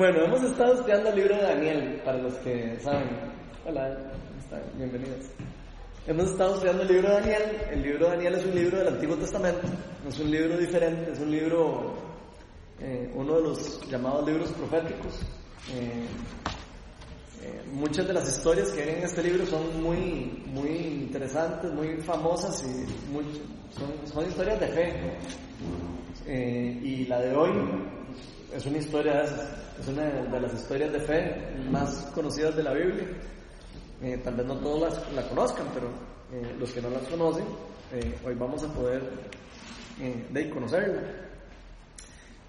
Bueno, hemos estado estudiando el libro de Daniel, para los que saben. Hola, bienvenidos. Hemos estado estudiando el libro de Daniel. El libro de Daniel es un libro del Antiguo Testamento, es un libro diferente, es un libro, eh, uno de los llamados libros proféticos. Eh, eh, muchas de las historias que vienen en este libro son muy, muy interesantes, muy famosas y son, son, historias de fe. y la de hoy es una historia, es una de las historias de fe más conocidas de la Biblia. Eh, tal vez no todos la conozcan, pero eh, los que no las conocen, eh, hoy vamos a poder de conocerla.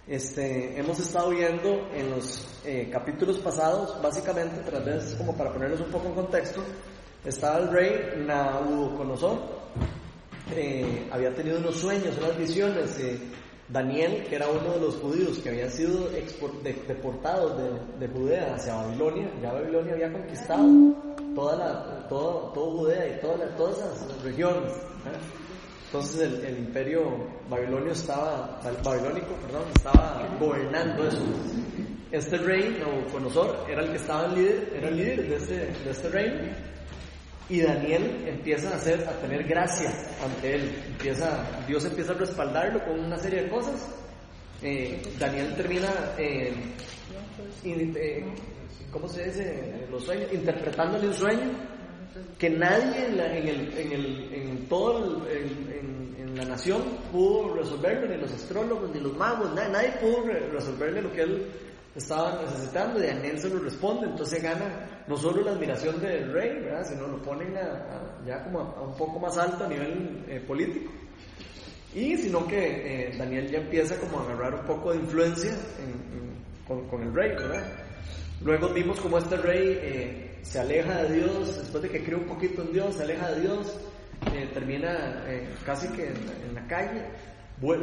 Este, hemos estado viendo en los capítulos pasados, básicamente, tal vez como para ponerlos un poco en contexto, estaba el rey Nabucodonosor, había tenido unos sueños, unas visiones, Daniel, que era uno de los judíos que habían sido deportados de, Judea hacia Babilonia, ya Babilonia había conquistado toda la, todo, Judea y toda todas esas regiones. Entonces el, imperio babilonio estaba, babilónico, perdón, estaba gobernando eso. Este rey, Nabucodonosor, era el que estaba el líder, era el líder de este, de este reino y Daniel empieza a, hacer, a tener gracia ante él. Empieza, Dios empieza a respaldarlo con una serie de cosas. Eh, Daniel termina, eh, eh, ¿cómo se dice? Los sueños, interpretándole un sueño que nadie en, el, en, el, en todo en, en, la nación pudo resolverlo, ni los astrólogos, ni los magos, nadie, nadie pudo resolverle lo que él estaba necesitando y Daniel se lo responde, entonces gana no solo la admiración del rey, ¿verdad? sino lo ponen ya como a, un poco más alto a nivel eh, político. Y sino que eh, Daniel ya empieza como a agarrar un poco de influencia con, el rey, ¿verdad? Luego vimos como este rey eh, se aleja de Dios, después de que cree un poquito en Dios, se aleja de Dios, termina casi que en la calle,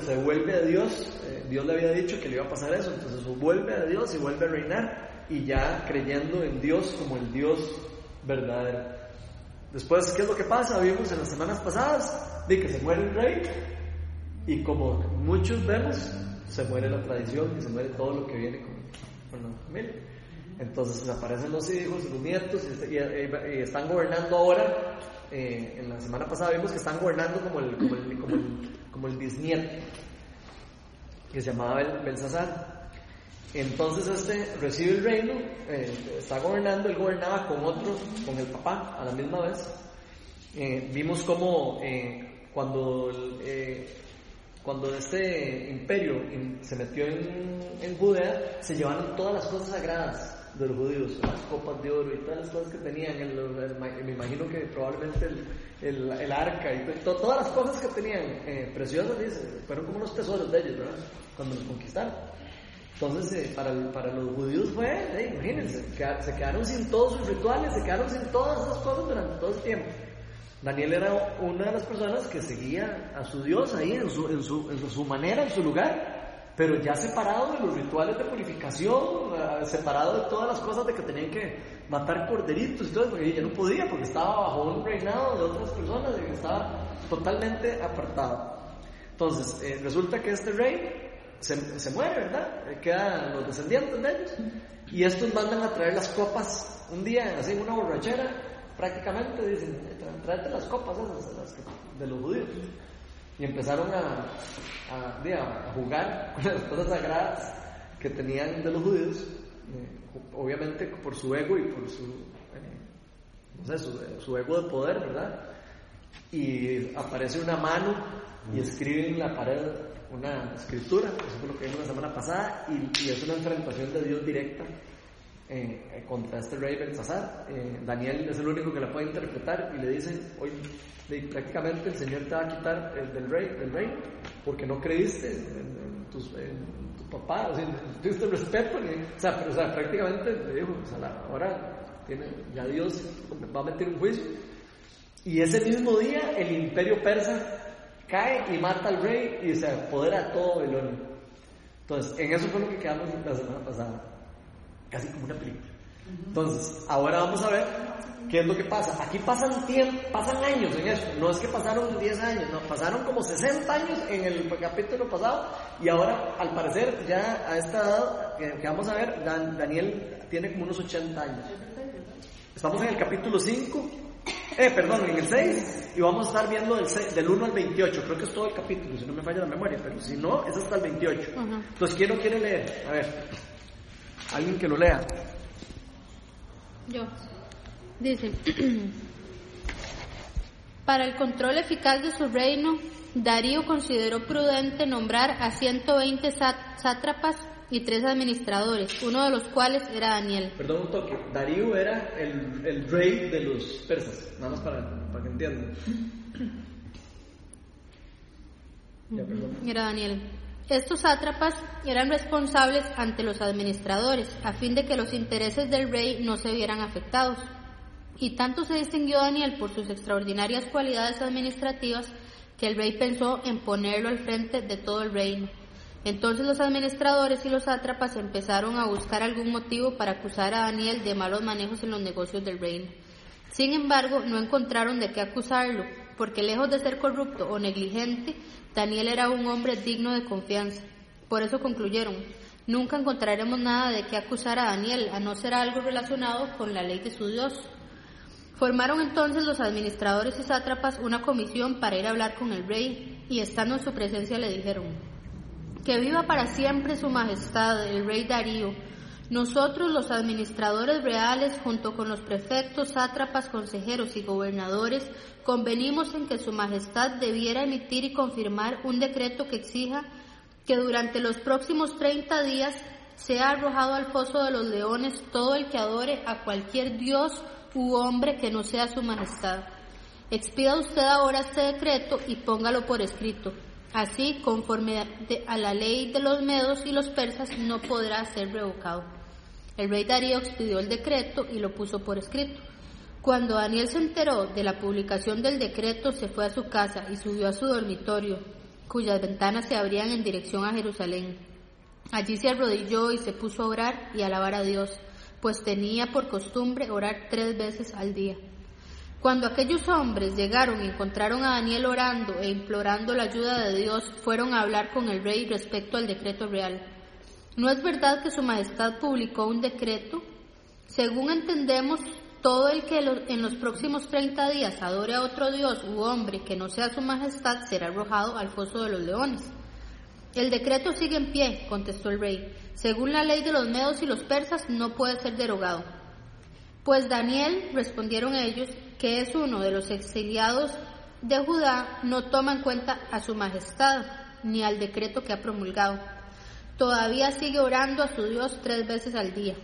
se vuelve a Dios, eh, Dios le había dicho que le iba a pasar eso, entonces vuelve a Dios y vuelve a reinar y ya creyendo en Dios como el Dios verdadero. Después, ¿qué es lo que pasa? Vimos en las semanas pasadas de que se muere el rey y como muchos vemos, se muere la tradición y se muere todo lo que viene con, la familia. Entonces aparecen los hijos, los nietos y, están gobernando ahora. Eh, en la semana pasada vimos que están gobernando como el, como el como el bisnieto, que se llamaba Belsasar. Entonces este recibe el reino, eh, está gobernando, él gobernaba con otros, con el papá a la misma vez. Eh, vimos como eh, cuando, cuando este imperio se metió en, en Judea, se llevaron todas las cosas sagradas de los judíos, las copas de oro y todas las cosas que tenían, me imagino que probablemente el, el, arca y todas las cosas que tenían eh, preciosas, fueron como los tesoros de ellos, ¿verdad? Cuando los conquistaron. Entonces, eh, para, para, los judíos fue, eh, imagínense, se quedaron sin todos sus rituales, se quedaron sin todas esas cosas durante todo el tiempo. Daniel era una de las personas que seguía a su Dios ahí en su, en su, en su manera, en su lugar, pero ya separado de los rituales de purificación, eh, separado de todas las cosas de que tenían que matar corderitos y todo, porque ya no podía, porque estaba bajo un reinado de otras personas, y estaba totalmente apartado. Entonces, eh, resulta que este rey se, se muere, ¿verdad? Eh, quedan los descendientes de ellos, y estos mandan a traer las copas un día, así, una borrachera, prácticamente dicen, tráete las copas esas, de los judíos y empezaron a, a, jugar con las cosas sagradas que tenían de los judíos, eh, obviamente por su ego y por su, eh, no sé, su, ego de poder, ¿verdad? Y aparece una mano y escribe en la pared una escritura, eso fue lo que vimos la semana pasada, y, es una enfrentación de Dios directa eh, contra este rey Belsasar. Daniel es el único que la puede interpretar y le dice, oye, prácticamente el Señor te va a quitar el del rey, del rey porque no creíste en, tu papá, o sea, tuviste respeto, pero, o sea, prácticamente le dijo, o sea, ahora ya Dios va a meter un juicio. Y ese mismo día el imperio persa cae y mata al rey y se apodera todo Babilonia. Entonces, en eso fue lo que quedamos la semana pasada, casi como una película. Entonces, ahora vamos a ver qué es lo que pasa. Aquí pasan, tiempo, pasan años en eso. No es que pasaron 10 años, no, pasaron como 60 años en el capítulo pasado y ahora, al parecer, ya a esta edad que, vamos a ver, Daniel tiene como unos 80 años. Estamos en el capítulo 5 eh, perdón, en el 6 y vamos a estar viendo del, del 1 al 28. Creo que es todo el capítulo, si no me falla la memoria, pero si no, es hasta el 28. Entonces, ¿quién lo quiere leer? A ver, alguien que lo lea. Yo. Dice, para el control eficaz de su reino, Darío consideró prudente nombrar a 120 sátrapas y tres administradores, uno de los cuales era Daniel. Perdón un toque, Darío era el, el rey de los persas, nada más para, para que entiendan. era Daniel. Estos sátrapas eran responsables ante los administradores, a fin de que los intereses del rey no se vieran afectados. Y tanto se distinguió Daniel por sus extraordinarias cualidades administrativas que el rey pensó en ponerlo al frente de todo el reino. Entonces los administradores y los sátrapas empezaron a buscar algún motivo para acusar a Daniel de malos manejos en los negocios del reino. Sin embargo, no encontraron de qué acusarlo, porque lejos de ser corrupto o negligente, Daniel era un hombre digno de confianza. Por eso concluyeron, nunca encontraremos nada de qué acusar a Daniel, a no ser algo relacionado con la ley de su Dios. Formaron entonces los administradores y sátrapas una comisión para ir a hablar con el rey, y estando en su presencia le dijeron, que viva para siempre su majestad, el rey Darío. Nosotros, los administradores reales, junto con los prefectos, sátrapas, consejeros y gobernadores, convenimos en que su majestad debiera emitir y confirmar un decreto que exija que durante los próximos 30 días sea arrojado al foso de los leones todo el que adore a cualquier dios u hombre que no sea su majestad. Expida usted ahora este decreto y póngalo por escrito. Así, conforme a la ley de los medos y los persas, no podrá ser revocado. El rey Darío expidió el decreto y lo puso por escrito. Cuando Daniel se enteró de la publicación del decreto, se fue a su casa y subió a su dormitorio, cuyas ventanas se abrían en dirección a Jerusalén. Allí se arrodilló y se puso a orar y alabar a Dios, pues tenía por costumbre orar tres veces al día. Cuando aquellos hombres llegaron y encontraron a Daniel orando e implorando la ayuda de Dios, fueron a hablar con el rey respecto al decreto real. ¿No es verdad que su majestad publicó un decreto? Según entendemos, todo el que en los próximos 30 días adore a otro dios u hombre que no sea su majestad será arrojado al foso de los leones. El decreto sigue en pie, contestó el rey. Según la ley de los medos y los persas, no puede ser derogado. Pues Daniel, respondieron ellos, que es uno de los exiliados de Judá, no toma en cuenta a su majestad ni al decreto que ha promulgado. Todavía sigue orando a su Dios tres veces al día.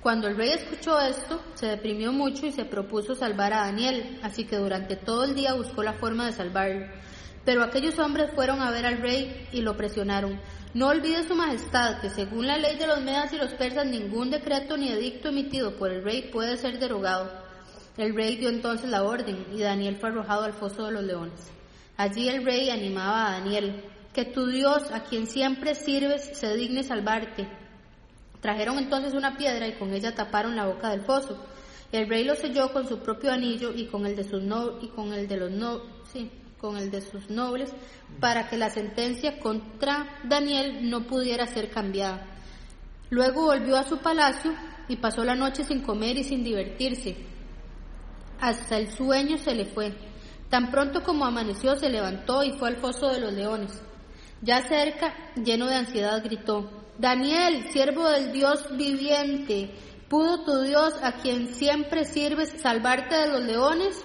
Cuando el rey escuchó esto, se deprimió mucho y se propuso salvar a Daniel, así que durante todo el día buscó la forma de salvarlo. Pero aquellos hombres fueron a ver al rey y lo presionaron. No olvide su majestad que según la ley de los medas y los persas ningún decreto ni edicto emitido por el rey puede ser derogado. El rey dio entonces la orden y Daniel fue arrojado al foso de los leones. Allí el rey animaba a Daniel, que tu Dios, a quien siempre sirves, se digne salvarte. Trajeron entonces una piedra y con ella taparon la boca del foso. El rey lo selló con su propio anillo y con el de sus no, y con el de los no, sí, con el de sus nobles, para que la sentencia contra Daniel no pudiera ser cambiada. Luego volvió a su palacio y pasó la noche sin comer y sin divertirse hasta el sueño se le fue. Tan pronto como amaneció se levantó y fue al foso de los leones. Ya cerca, lleno de ansiedad, gritó, Daniel, siervo del Dios viviente, ¿pudo tu Dios, a quien siempre sirves, salvarte de los leones?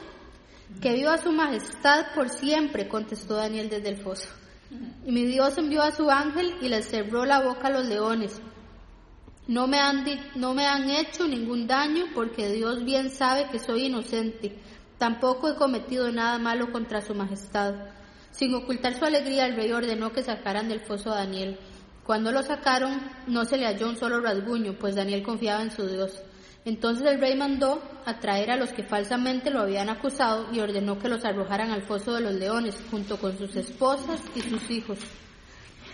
Que viva su majestad por siempre, contestó Daniel desde el foso. Y mi Dios envió a su ángel y les cerró la boca a los leones. No me, han no me han hecho ningún daño porque Dios bien sabe que soy inocente. Tampoco he cometido nada malo contra su majestad. Sin ocultar su alegría, el rey ordenó que sacaran del foso a Daniel. Cuando lo sacaron, no se le halló un solo rasguño, pues Daniel confiaba en su Dios. Entonces el rey mandó a traer a los que falsamente lo habían acusado y ordenó que los arrojaran al foso de los leones, junto con sus esposas y sus hijos.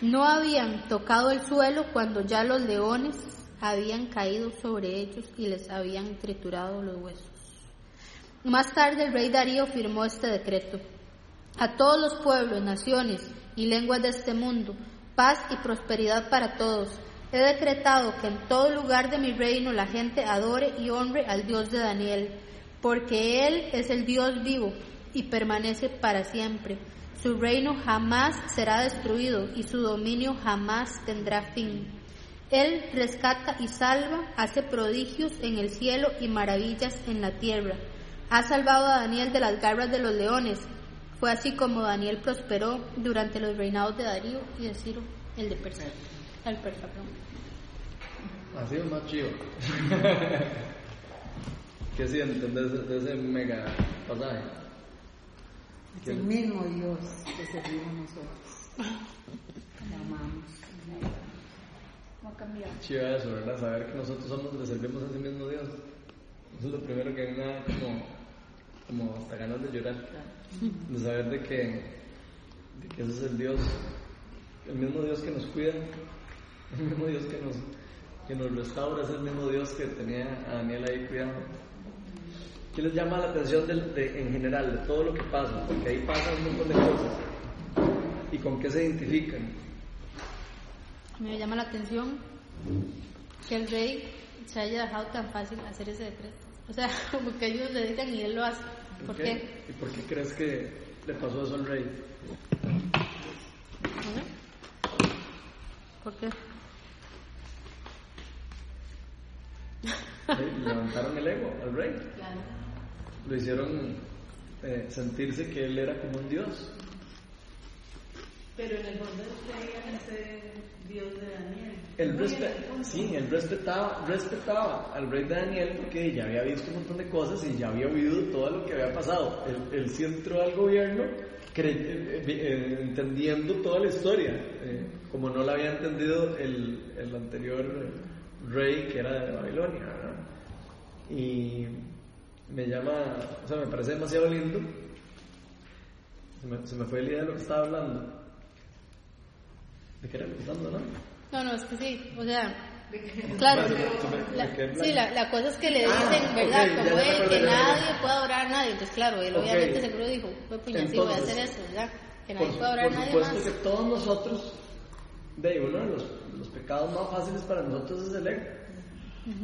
No habían tocado el suelo cuando ya los leones habían caído sobre ellos y les habían triturado los huesos. Más tarde el rey Darío firmó este decreto. A todos los pueblos, naciones y lenguas de este mundo, paz y prosperidad para todos. He decretado que en todo lugar de mi reino la gente adore y honre al Dios de Daniel, porque Él es el Dios vivo y permanece para siempre. Su reino jamás será destruido y su dominio jamás tendrá fin. Él rescata y salva, hace prodigios en el cielo y maravillas en la tierra. Ha salvado a Daniel de las garras de los leones. Fue así como Daniel prosperó durante los reinados de Darío y de Ciro, el de Persia. El persa, Ha sido más chido. ¿Qué sienten de ese, de ese mega pasaje? Es el mismo Dios que servimos nosotros. Le amamos. No ha cambiado. Chido eso, ¿verdad? Saber que nosotros somos, le servimos a ese mismo Dios. Eso es lo primero que a mí me da como, como hasta ganas de llorar. De saber de que, de que ese es el Dios, el mismo Dios que nos cuida, el mismo Dios que nos, que nos restaura, es el mismo Dios que tenía a Daniel ahí cuidando. ¿Qué les llama la atención en general de todo lo que pasa? Porque ahí pasan un montón de cosas. ¿Y con qué se identifican? Me llama la atención que el rey se haya dejado tan fácil hacer ese decreto. O sea, como que ellos le digan y él lo hace. ¿Por qué? ¿Y por qué crees que le pasó eso al rey? ¿No? ¿Por qué? ¿Sí? Levantaron el ego al rey. Lo hicieron eh, sentirse que él era como un dios. Pero en el fondo creía en ese Dios de Daniel. Respe- sí, él respetaba, respetaba al rey de Daniel porque ya había visto un montón de cosas y ya había oído todo lo que había pasado. Él, él sí entró al gobierno cre- eh, eh, entendiendo toda la historia, eh, como no la había entendido el, el anterior rey que era de Babilonia. Y me llama, o sea, me parece demasiado lindo. Se me, se me fue la idea de lo que estaba hablando. ¿De qué era no? No, no, es que sí. O sea, claro. La- sí, la, la cosa es que le Ah, dicen, ¿verdad? ok, ya- como él, que nadie puede adorar a nadie. Entonces, claro, él Ok. obviamente seguro dijo, pues puña, sí voy a hacer eso, ¿verdad? Que Por, nadie puede adorar a por nadie supuesto más. que todos nosotros, de uno de los, los pecados más fáciles para nosotros es el ego.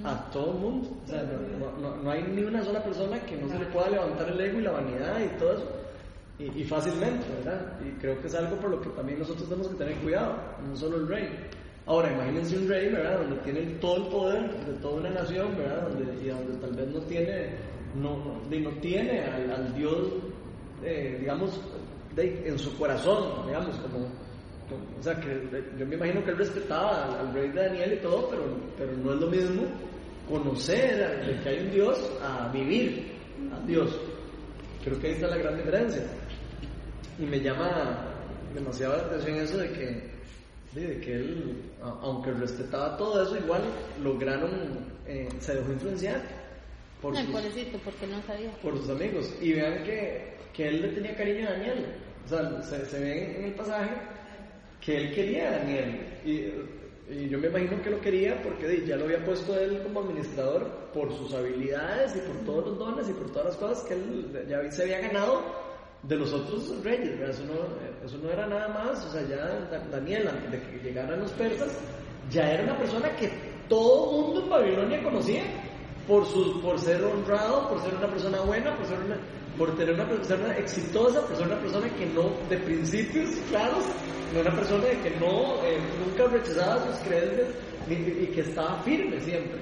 A todo el mundo. O sea, no, no- no- no hay ni una sola persona que no se le pueda levantar el ego y la vanidad y todo eso. Y, y fácilmente, ¿verdad? Y creo que es algo por lo que también nosotros tenemos que tener cuidado, no solo el rey. Ahora, imagínense un rey, ¿verdad? Donde tiene todo el poder de toda una nación, ¿verdad? Donde, y donde tal vez no tiene, no, no, no tiene al, Dios, eh, digamos, en su corazón, digamos, como, o sea, que yo me imagino que él respetaba al, rey de Daniel y todo, pero, pero no es lo mismo conocer que hay un Dios a vivir a Dios. Creo que ahí está la gran diferencia. Y me llama demasiado la atención eso de que, de, que él, aunque respetaba todo eso, igual lograron, eh, se dejó influenciar por Ay, sus, pobrecito, porque no sabía. por sus amigos. Y vean que, que él le tenía cariño a Daniel. O sea, se, se ve en el pasaje que él quería a Daniel. Y, y yo me imagino que lo quería porque ya lo había puesto él como administrador por sus habilidades y por todos los dones y por todas las cosas que él ya se había ganado de los otros reyes. Eso, no, eso no era nada más. O sea, ya Da- Daniel, antes de que llegaran los persas, ya era una persona que todo mundo en Babilonia conocía por, por ser honrado, por ser una persona buena, por, ser una, por tener una persona exitosa, por ser una persona que no, de principios claros, una persona que no, eh, nunca rechazaba sus creencias ni- y que estaba firme siempre.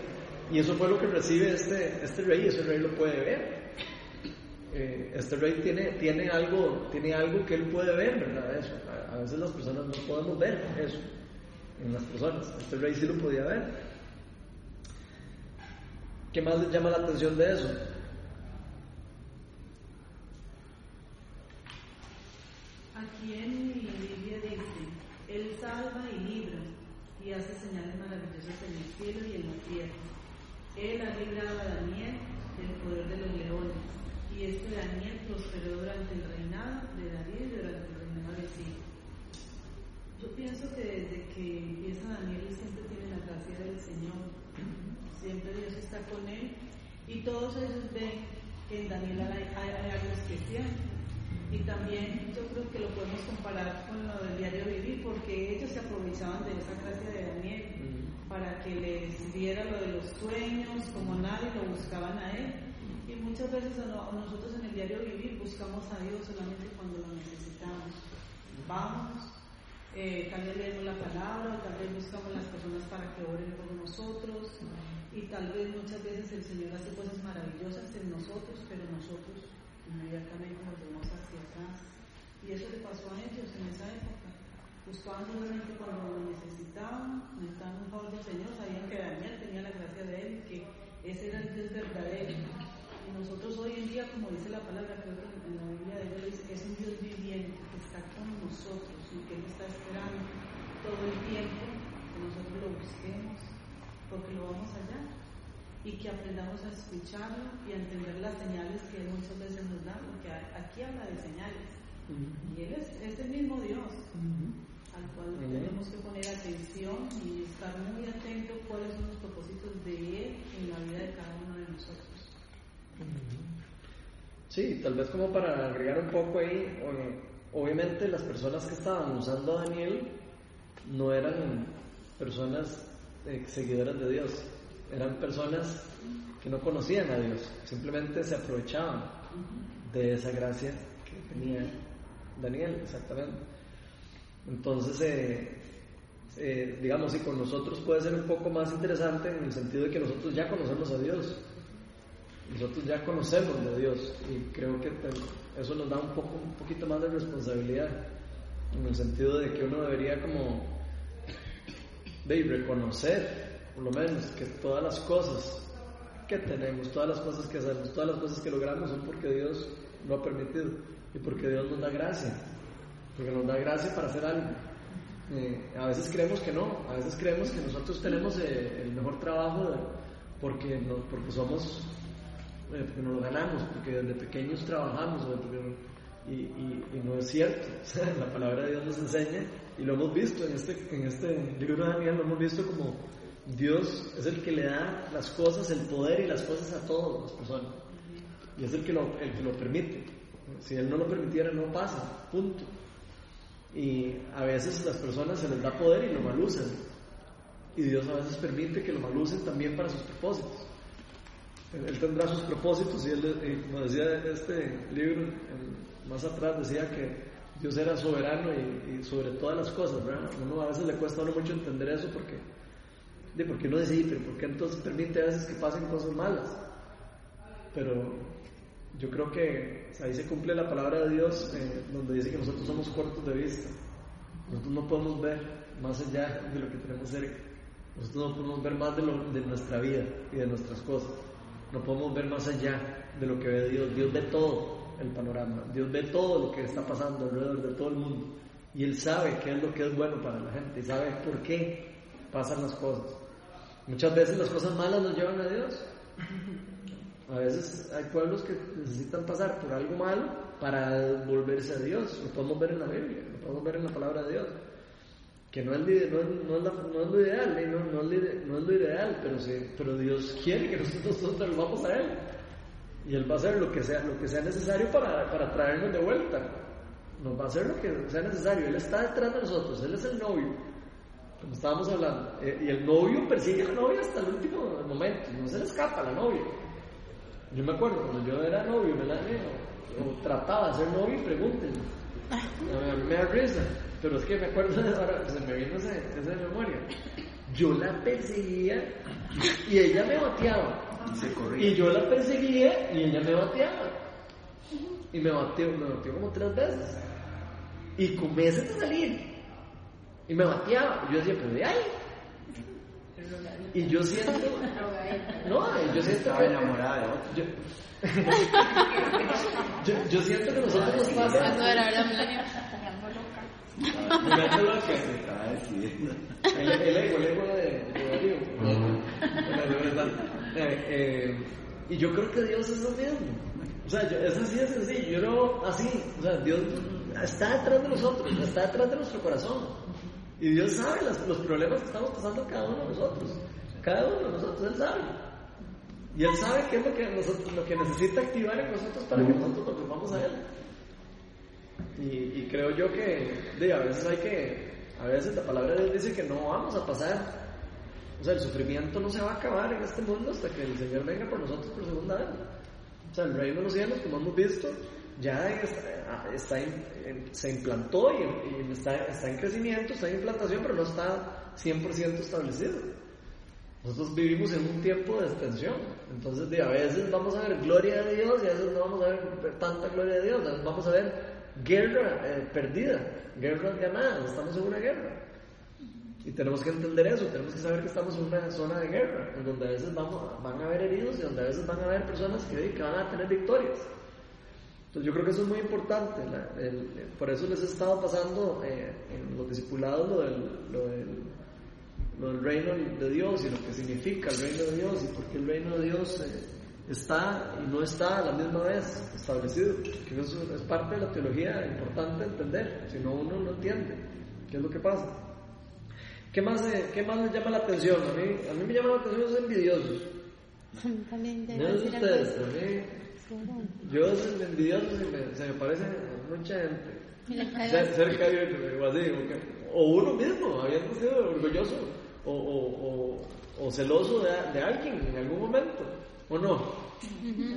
Y eso fue lo que recibe este, este rey, y ese rey lo puede ver. Eh, este rey tiene, algo, que él puede ver, ¿verdad? A, a veces las personas no podemos ver eso en las personas. Este rey sí lo podía ver. ¿Qué más les llama la atención de eso? Aquí en mi Biblia dice, Él salva y libra y hace señales maravillosas en el cielo y en la tierra. Él ha librado a Daniel del poder de los leones y este Daniel prosperó durante el reinado de David y durante el reinado de Ciro. Yo pienso que desde que empieza Daniel siempre tiene la gracia del Señor Siempre Dios está con él y todos ellos ven que en Daniel hay, hay algo especial. Y también yo creo que lo podemos comparar con lo del diario vivir, porque ellos se aprovechaban de esa gracia de Daniel para que les diera lo de los sueños, como nadie lo buscaban a él. Y muchas veces nosotros en el diario vivir buscamos a Dios solamente cuando lo necesitamos. Vamos, eh, tal vez leemos la palabra, tal vez buscamos las personas para que oren por nosotros, y tal vez muchas veces el Señor hace cosas maravillosas en nosotros, pero nosotros inmediatamente nos vemos hacia atrás. Y eso le pasó a ellos en esa época. Buscaban solamente cuando lo necesitaban, necesitaban un favor del Señor, sabían que Daniel tenía la gracia de él, que ese era el Dios verdadero. Nosotros hoy en día, como dice la palabra, creo que en la Biblia de Dios es un Dios viviente, que está con nosotros y que Él está esperando todo el tiempo que nosotros lo busquemos, porque lo vamos allá y que aprendamos a escucharlo y a entender las señales que Él muchas veces nos da, porque aquí habla de señales. Y Él es, el mismo Dios al cual tenemos que poner atención y estar muy atentos cuáles son los propósitos de Él en la vida de cada uno de nosotros. Sí, tal vez como para agregar un poco ahí, obviamente las personas que estaban usando a Daniel no eran personas eh, seguidoras de Dios, eran personas que no conocían a Dios, simplemente se aprovechaban de esa gracia que tenía Daniel, exactamente. Entonces, eh, eh, digamos, y con nosotros puede ser un poco más interesante en el sentido de que nosotros ya conocemos a Dios, nosotros ya conocemos de Dios y creo que eso nos da un, poco, un poquito más de responsabilidad, en el sentido de que uno debería como de reconocer por lo menos que todas las cosas que tenemos, todas las cosas que hacemos, todas las cosas que logramos son porque Dios lo ha permitido y porque Dios nos da gracia, porque nos da gracia para hacer algo. Eh, a veces creemos que no, a veces creemos que nosotros tenemos eh, el mejor trabajo porque, porque somos, porque nos lo ganamos, porque desde pequeños trabajamos, y, y, no es cierto. la palabra de Dios nos enseña y lo hemos visto en este, en este libro de Daniel, lo hemos visto como Dios es el que le da las cosas, el poder y las cosas a todas las personas. Y es el que lo, el que lo permite. Si Él no lo permitiera, no pasa. Punto. Y a veces las personas se les da poder y lo malucen. Y Dios a veces permite que lo malucen también para sus propósitos. Él tendrá sus propósitos y él, como decía este libro, más atrás decía que Dios era soberano y, sobre todas las cosas, ¿verdad? Uno a veces le cuesta a uno mucho entender eso porque de por qué no dice, pero por qué entonces permite a veces que pasen cosas malas. Pero yo creo que ahí se cumple la palabra de Dios eh, donde dice que nosotros somos cortos de vista. Nosotros no podemos ver más allá de lo que tenemos cerca. Nosotros no podemos ver más de, lo, de nuestra vida y de nuestras cosas. No podemos ver más allá de lo que ve Dios. Dios ve todo el panorama. Dios ve todo lo que está pasando alrededor de todo el mundo. Y Él sabe qué es lo que es bueno para la gente y sabe por qué pasan las cosas. Muchas veces las cosas malas nos llevan a Dios. A veces hay pueblos que necesitan pasar por algo malo para volverse a Dios. Lo podemos ver en la Biblia, lo podemos ver en la palabra de Dios. Que no es, no no es, no es lo ideal, ¿eh? no, no, es lo, ideal, pero, sí, pero Dios quiere que nosotros nos vamos a Él. Y Él va a hacer lo que sea, lo que sea necesario para, para traernos de vuelta. Nos va a hacer lo que sea necesario. Él está detrás de nosotros, Él es el novio como estábamos hablando. Eh, y el novio persigue a la novia hasta el último momento, no se le escapa la novia. Yo me acuerdo cuando yo era novio, me la, o, trataba de ser novio, pregúntenme. A me da risa, pero es que me acuerdo, ahora se me vino esa, esa memoria. Yo la perseguía y ella me bateaba. Y, y yo la perseguía y ella me bateaba. Y me bateó, me bateó como tres veces. Y con meses de salir. Y me bateaba. Y yo decía, pero de ahí. Y yo siento. No, yo siento. Estaba enamorada de otro. Yo, yo, yo, siento que nosotros nos pasa. No era verdad, Melania. Mirando lo que se estaba decidiendo. El, el ego, el ego de, de eh, eh, y yo creo que Dios es lo mismo. O sea, yo, es así de sencillo. Yo no, así. O sea, Dios está detrás de nosotros, está detrás de nuestro corazón. Y Dios sabe los problemas que estamos pasando cada uno de nosotros. Cada uno de nosotros, Él sabe. Y Él sabe qué es lo que, nosotros, lo que necesita activar en nosotros para que nosotros nos volvamos a Él. Y, y creo yo que de, a veces hay que, a veces la palabra de Dios dice que no vamos a pasar. O sea, el sufrimiento no se va a acabar en este mundo hasta que el Señor venga por nosotros por segunda vez. O sea, el reino de los cielos, como hemos visto, ya está, se implantó y está, está en crecimiento, está en implantación, pero no está 100% establecido. Nosotros vivimos en un tiempo de extensión. Entonces, de, a veces vamos a ver gloria de Dios y a veces no vamos a ver tanta gloria de Dios. A veces vamos a ver guerra eh, perdida, guerras ganadas. Estamos en una guerra. Y tenemos que entender eso. Tenemos que saber que estamos en una zona de guerra, en donde a veces vamos, van a haber heridos y donde a veces van a haber personas que, que van a tener victorias. Entonces yo creo que eso es muy importante. la- el- por eso les he estado pasando eh, en los discipulados lo del, lo, del, lo del reino de Dios y lo que significa el reino de Dios y por qué el reino de Dios eh, está y no está a la misma vez establecido. Que eso es parte de la teología importante entender, si no uno no entiende qué es lo que pasa. ¿Qué más, eh, ¿Qué más les llama la atención? A mí, a mí me llama la atención los envidiosos. También No es ustedes, así. Yo soy envidioso se me, se me parece mucha gente. Cerca de o así, o uno mismo, habiendo sido orgulloso o, o, o, o celoso de, de alguien en algún momento, ¿o no?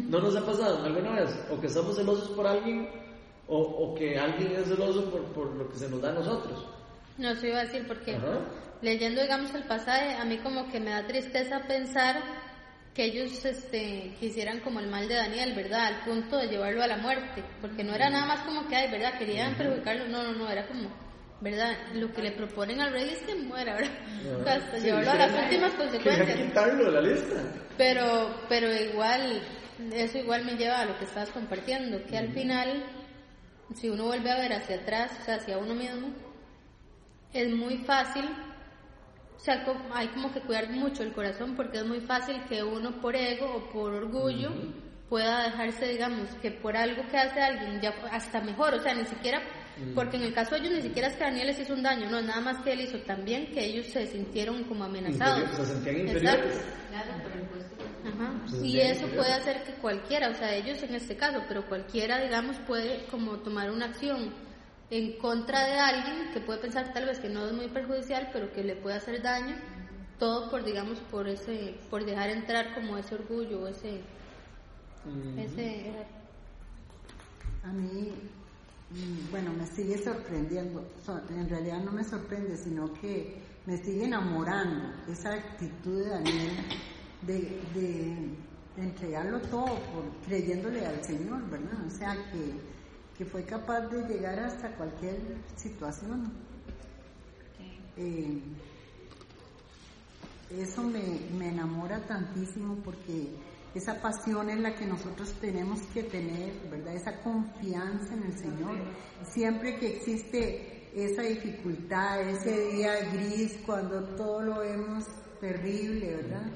¿No nos ha pasado alguna vez? O que estamos celosos por alguien, o, o que alguien es celoso por, por lo que se nos da a nosotros. No, eso iba a decir porque Ajá. leyendo, digamos, el pasaje, a mí como que me da tristeza pensar que ellos este, quisieran como el mal de Daniel, ¿verdad? Al punto de llevarlo a la muerte, porque no era nada más como que, ay, ¿verdad? Querían perjudicarlo, no, no, no, era como, ¿verdad? Lo que le proponen al rey es que muera, ¿verdad? Sea, hasta Sí, llevarlo a las últimas consecuencias. quitarlo de la lista. Pero, pero igual, eso igual me lleva a lo que estabas compartiendo, que al final, si uno vuelve a ver hacia atrás, o sea, hacia uno mismo, es muy fácil, o sea, hay como que cuidar mucho el corazón porque es muy fácil que uno por ego o por orgullo pueda dejarse, digamos, que por algo que hace alguien, ya hasta mejor, o sea, ni siquiera, porque en el caso de ellos ni siquiera es que Daniel les hizo un daño, no, nada más que él hizo también que ellos se sintieron como amenazados. Inferior- se sentían Exacto. inferiores. Ajá. Y eso puede hacer que cualquiera, o sea, ellos en este caso, pero cualquiera, digamos, puede como tomar una acción en contra de alguien que puede pensar tal vez que no es muy perjudicial, pero que le puede hacer daño, todo por, digamos, por ese, por dejar entrar como ese orgullo, ese, ese, A mí, mm, bueno, me sigue sorprendiendo. So- En realidad no me sorprende, sino que me sigue enamorando esa actitud de Daniel de, de- de entregarlo todo por, creyéndole al Señor, ¿verdad? O sea, que, que fue capaz de llegar hasta cualquier situación. Eh, eso me, me enamora tantísimo porque esa pasión es la que nosotros tenemos que tener, ¿verdad? Esa confianza en el Señor. Siempre que existe esa dificultad, ese día gris, cuando todo lo vemos terrible, ¿verdad?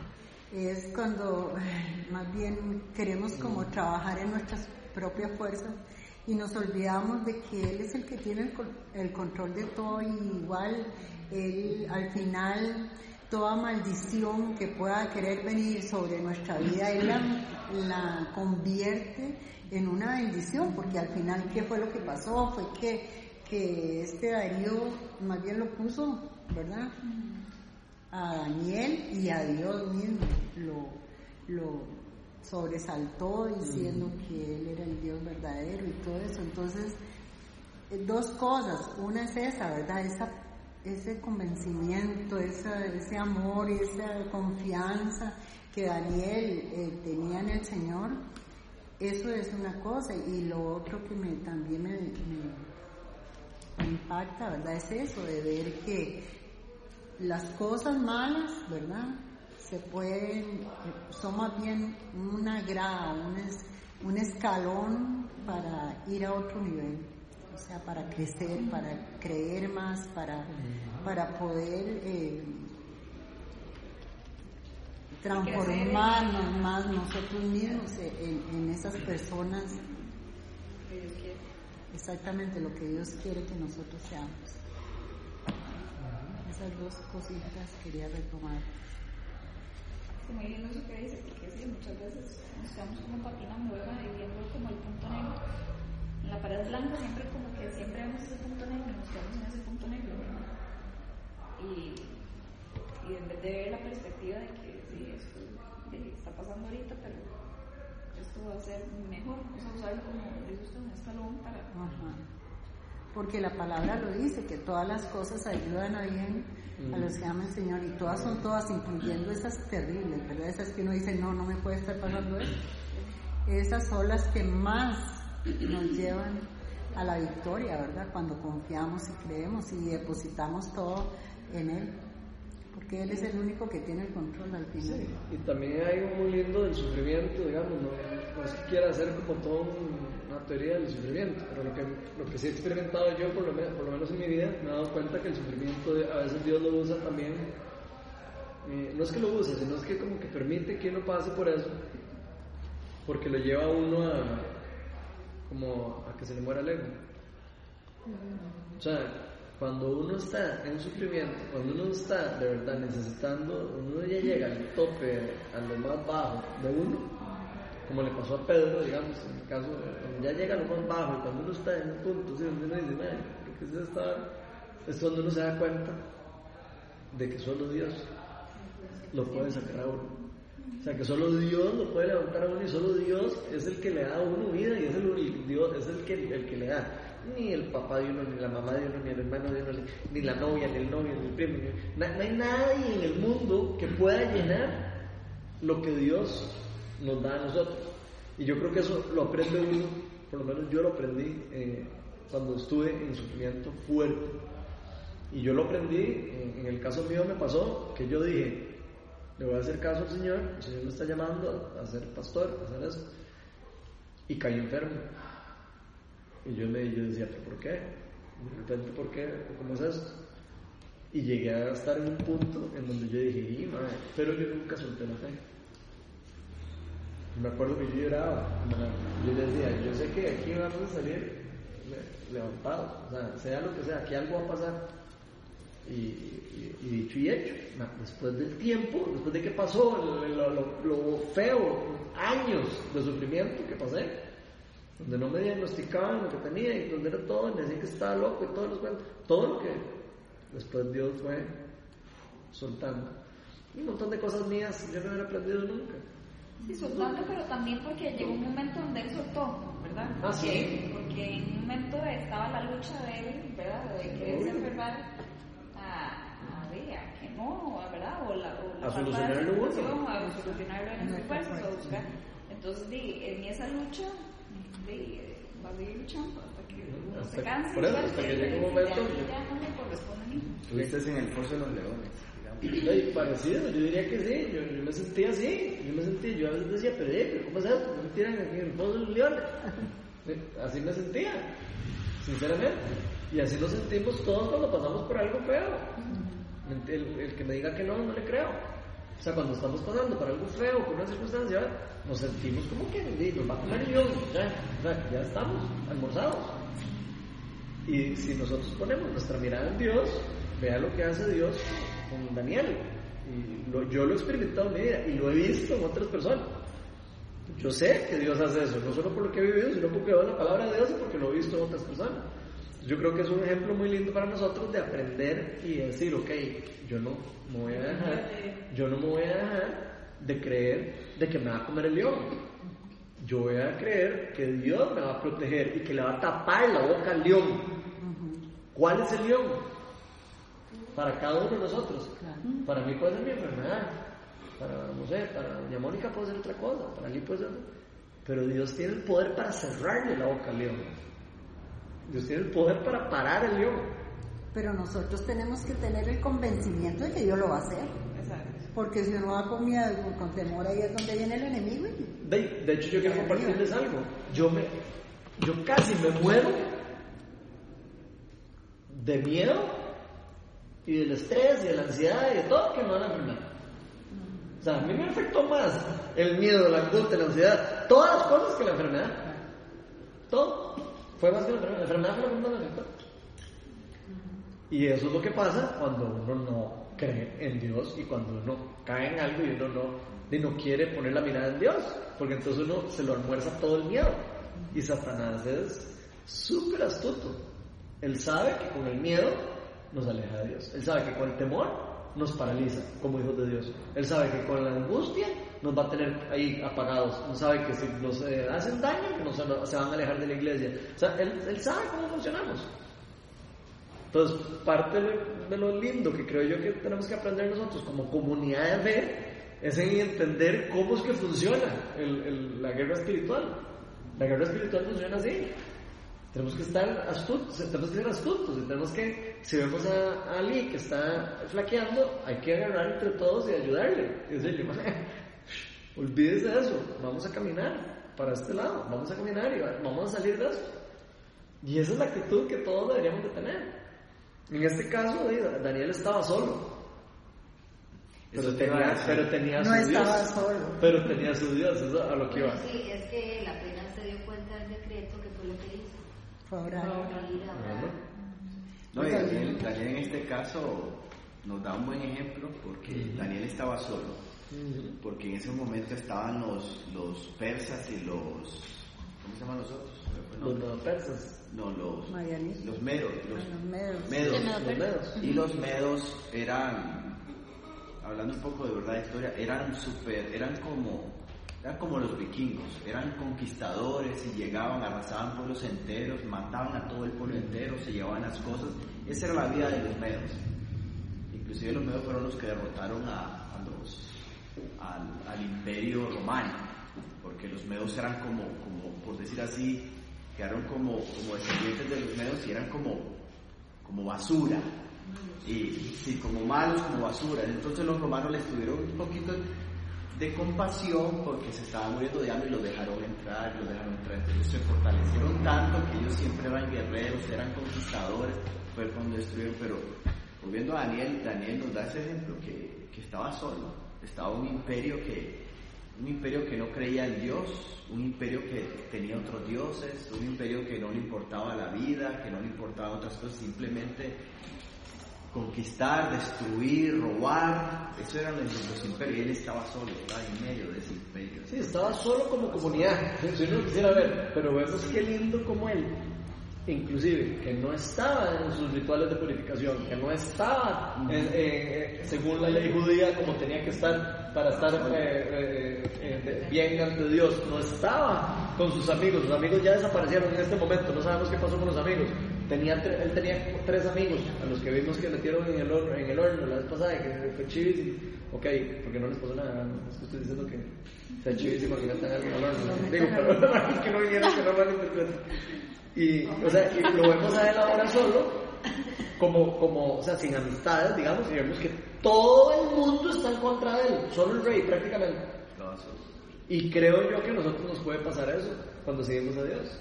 Es cuando ay, más bien queremos como trabajar en nuestras propias fuerzas y nos olvidamos de que Él es el que tiene el, con- el control de todo y igual Él al final toda maldición que pueda querer venir sobre nuestra vida, Él la, la convierte en una bendición, porque al final, ¿qué fue lo que pasó? Fue que, que este Darío más bien lo puso, ¿verdad? A Daniel y a Dios mismo lo, lo sobresaltó diciendo que Él era el Dios verdadero y todo eso. Entonces, eh, dos cosas. Una es esa, ¿verdad? Esa, ese convencimiento, esa, ese amor y esa confianza que Daniel eh, tenía en el Señor. Eso es una cosa. Y lo otro que me, también me, me- me impacta, ¿verdad? Es eso, de ver que las cosas malas, ¿verdad? Se pueden, son más bien una grada, un, es- un escalón para ir a otro nivel, o sea, para crecer, para creer más, para, para poder eh, transformarnos más nosotros. mismos en, en esas personas, exactamente lo que Dios quiere que nosotros seamos. Esas dos cositas quería retomar. Muy lindo eso que dice, porque sí, muchas veces nos quedamos como patinando, ¿verdad? Y viendo como el punto negro. En la pared blanca siempre como que siempre vemos ese punto negro nos quedamos en ese punto negro, ¿verdad? Y, y en vez de ver la perspectiva de que sí, esto está pasando ahorita, pero esto va a ser mejor, vamos a usarlo como dice usted, un escalón para... Porque la palabra lo dice, que todas las cosas ayudan a bien a los que aman al Señor y todas son todas, incluyendo esas terribles, ¿verdad? Esas que uno dice, no, no me puede estar pasando eso. Esas son las que más nos llevan a la victoria, ¿verdad? Cuando confiamos y creemos y depositamos todo en Él. Porque Él es el único que tiene el control al final. Sí, y también hay algo muy lindo del sufrimiento, digamos, no, no es que quiera hacer como todo un- una teoría del sufrimiento, pero lo que, lo que sí he experimentado yo, por lo, menos, en mi vida, me he dado cuenta que el sufrimiento a veces Dios lo usa también, eh, no es que lo use, sino es que como que permite que uno pase por eso, porque lo lleva a uno a, como a que se le muera el ego. O sea, cuando uno está en sufrimiento, cuando uno está de verdad necesitando, uno ya llega al tope, a lo más bajo de uno, como le pasó a Pedro, digamos, en el caso, cuando ya llega lo más bajo, y cuando uno está en un punto, ¿sí? donde uno dice, "Mae, ¿por qué se está? Es cuando uno se da cuenta de que solo Dios lo puede sacar a uno. O sea, que solo Dios lo puede levantar a uno y solo Dios es el que le da a uno vida y es el, único- Dios es el que, el que le da. Ni el papá de uno, ni la mamá de uno, ni el hermano de uno, ni la novia, ni el novio, ni el primo. ni- no hay nadie en el mundo que pueda llenar lo que Dios nos da a nosotros. Y yo creo que eso lo aprende uno, por lo menos yo lo aprendí eh, cuando estuve en sufrimiento fuerte. Y yo lo aprendí, en, en el caso mío me pasó que yo dije, le voy a hacer caso al Señor, el Señor me está llamando a ser pastor, a hacer eso. Y caí enfermo. Y yo, le, yo decía, ¿pero por qué? De repente, ¿por qué? ¿Cómo es esto? Y llegué a estar en un punto en donde yo dije, "Y, madre", pero yo nunca solté la fe. Me acuerdo que yo lloraba, yo decía, yo sé que aquí vamos a salir le- levantados, o sea, sea lo que sea, aquí algo va a pasar. Y, dicho y hecho, después del tiempo, después de que pasó lo, lo- feo, años de sufrimiento que pasé, donde no me diagnosticaban lo que tenía y donde era todo, y me decían que estaba loco y todo lo que después Dios fue soltando. Y un montón de cosas mías yo no hubiera aprendido nunca. Sí, soltando, pero también porque llegó un momento donde él soltó, ¿verdad? Ah, sí. Porque, porque en un momento estaba la lucha de él, ¿verdad? De quererse aferrar a, a, que no, ¿verdad? O la, o la A solucionarlo uno. A solucionarlo en sus fuerzas, a buscar. Entonces, di, en esa lucha, di, va a seguir luchando hasta que uno Hasta se canse. por eso, hasta que y llegue un ya- momento- Ya, no me corresponde a mí. Estuviste en el foso de los leones, Ay, parecido, yo diría que sí, yo, yo me sentía así, yo me sentía, yo a veces decía, pero, eh, pero ¿cómo es esto? ¿No me tiran aquí en de los leones? Así me sentía, sinceramente. Y así nos sentimos todos cuando pasamos por algo feo. El, el que me diga que no, no le creo. O sea, cuando estamos pasando por algo feo, por una circunstancia, nos sentimos como que "Di, nos va a comer ya, ya, ya estamos almorzados. Y si nosotros ponemos nuestra mirada en Dios, vea lo que hace Dios con Daniel. Y yo lo he experimentado en mi vida y lo he visto en otras personas. Yo sé que Dios hace eso, no solo por lo que he vivido, sino porque veo la palabra de Dios y porque lo he visto en otras personas. Yo creo que es un ejemplo muy lindo para nosotros de aprender y decir, ok, yo no me voy a dejar, yo no me voy a dejar de creer de que me va a comer el león. Yo voy a creer que Dios me va a proteger y que le va a tapar la boca al león. ¿Cuál es el león? Para cada uno de nosotros. Claro. Para mí puede ser mi enfermedad. Para, no sé, para doña Mónica puede ser otra cosa. Para mí puede ser. Pero Dios tiene el poder para cerrarle la boca al león. Dios tiene el poder para parar el león. Pero nosotros tenemos que tener el convencimiento de que Dios lo va a hacer. Exacto. Porque si uno va con miedo, con temor, ahí es donde viene el enemigo. y- De, de hecho, yo quiero compartirles algo. Yo, me, yo casi me muero de miedo y del estrés y de la ansiedad y de todo que me van a enfermar. O sea, a mí me afectó más el miedo, la angustia, la ansiedad, todas las cosas que la enfermedad. Todo. Fue más que la enfermedad. La enfermedad fue lo que más me afectó. Y eso es lo que pasa cuando uno no cree en Dios y cuando uno cae en algo y uno no y no quiere poner la mirada en Dios, porque entonces uno se lo almuerza todo el miedo. Y Satanás es súper astuto. Él sabe que con el miedo nos aleja de Dios. Él sabe que con el temor nos paraliza como hijos de Dios. Él sabe que con la angustia nos va a tener ahí apagados. Él sabe que si nos eh, hacen daño, nos, se van a alejar de la iglesia. O sea, él, él sabe cómo funcionamos. Entonces, parte de, lo lindo que creo yo que tenemos que aprender nosotros como comunidad de fe es en entender cómo es que funciona la guerra espiritual. La guerra espiritual funciona así. Tenemos que estar astutos, tenemos que ser astutos tenemos que, si vemos a, a Ali que está flaqueando, hay que agarrar entre todos y ayudarle. Y decirle, "Mae, olvídese de eso, vamos a caminar para este lado, vamos a caminar y va- vamos a salir de esto. Y esa es la actitud que todos deberíamos de tener. En este caso, Daniel estaba solo. Pero Eso tenía, pero tenía No su estaba Dios. solo. Pero tenía su Dios, eso a lo que iba. Sí, es que la pena se dio cuenta del decreto que fue lo que hizo. Fue a orar. Ir a orar. No, y Daniel, Daniel en este caso nos da un buen ejemplo porque Daniel estaba solo, porque en ese momento estaban los, los persas y los, ¿cómo se llaman los otros? El Los medopersas. No, los, Marianitas. los medos, los, Los medos. medos. Los medos. Y los medos eran, hablando un poco de verdad de historia, eran super, eran como, eran como los vikingos, eran conquistadores y llegaban, arrasaban pueblos enteros, mataban a todo el pueblo entero, se llevaban las cosas. Esa era la vida de los medos. Inclusive los medos fueron los que derrotaron a, los, al, al imperio romano, porque los medos eran como, como por decir así, quedaron como, como descendientes de los medos y eran como, como basura. Y sí, como malos, como basura. Entonces los romanos les tuvieron un poquito de compasión porque se estaban muriendo de hambre y los dejaron entrar, los dejaron entrar. Entonces se fortalecieron tanto que ellos siempre eran guerreros, eran conquistadores, fue cuando destruyeron. Pero volviendo a Daniel, Daniel nos da ese ejemplo que, que estaba solo, estaba un imperio que, un imperio que no creía en Dios, un imperio que tenía otros dioses, un imperio que no le importaba la vida, que no le importaban otras cosas, simplemente conquistar, destruir, robar, eso eran los, los imperios, y él estaba solo, estaba en medio de ese imperio. Sí, estaba solo como comunidad. Si uno quisiera ver, pero vemos qué lindo como él, inclusive, que no estaba en sus rituales de purificación, que no estaba en- en- en- según la ley judía como tenía que estar para estar eh, eh, eh, bien ante Dios, no estaba con sus amigos, sus amigos ya desaparecieron en este momento, no sabemos qué pasó con los amigos. Tenía, tre- él tenía tres amigos, a los que vimos que metieron en el horno, en el horno la vez pasada, que fue chivísimo. Ok, porque no les pasó nada, no es que estoy diciendo que sea chivísimo que metan a alguien al horno. Digo, pero que no vinieron, que no malinterpreten. Y, o sea, y lo vemos a él ahora solo, como, como, o sea, sin amistades, digamos, y vemos que todo el mundo está en contra de él, solo el rey prácticamente. Y creo yo que a nosotros nos puede pasar eso cuando seguimos a Dios.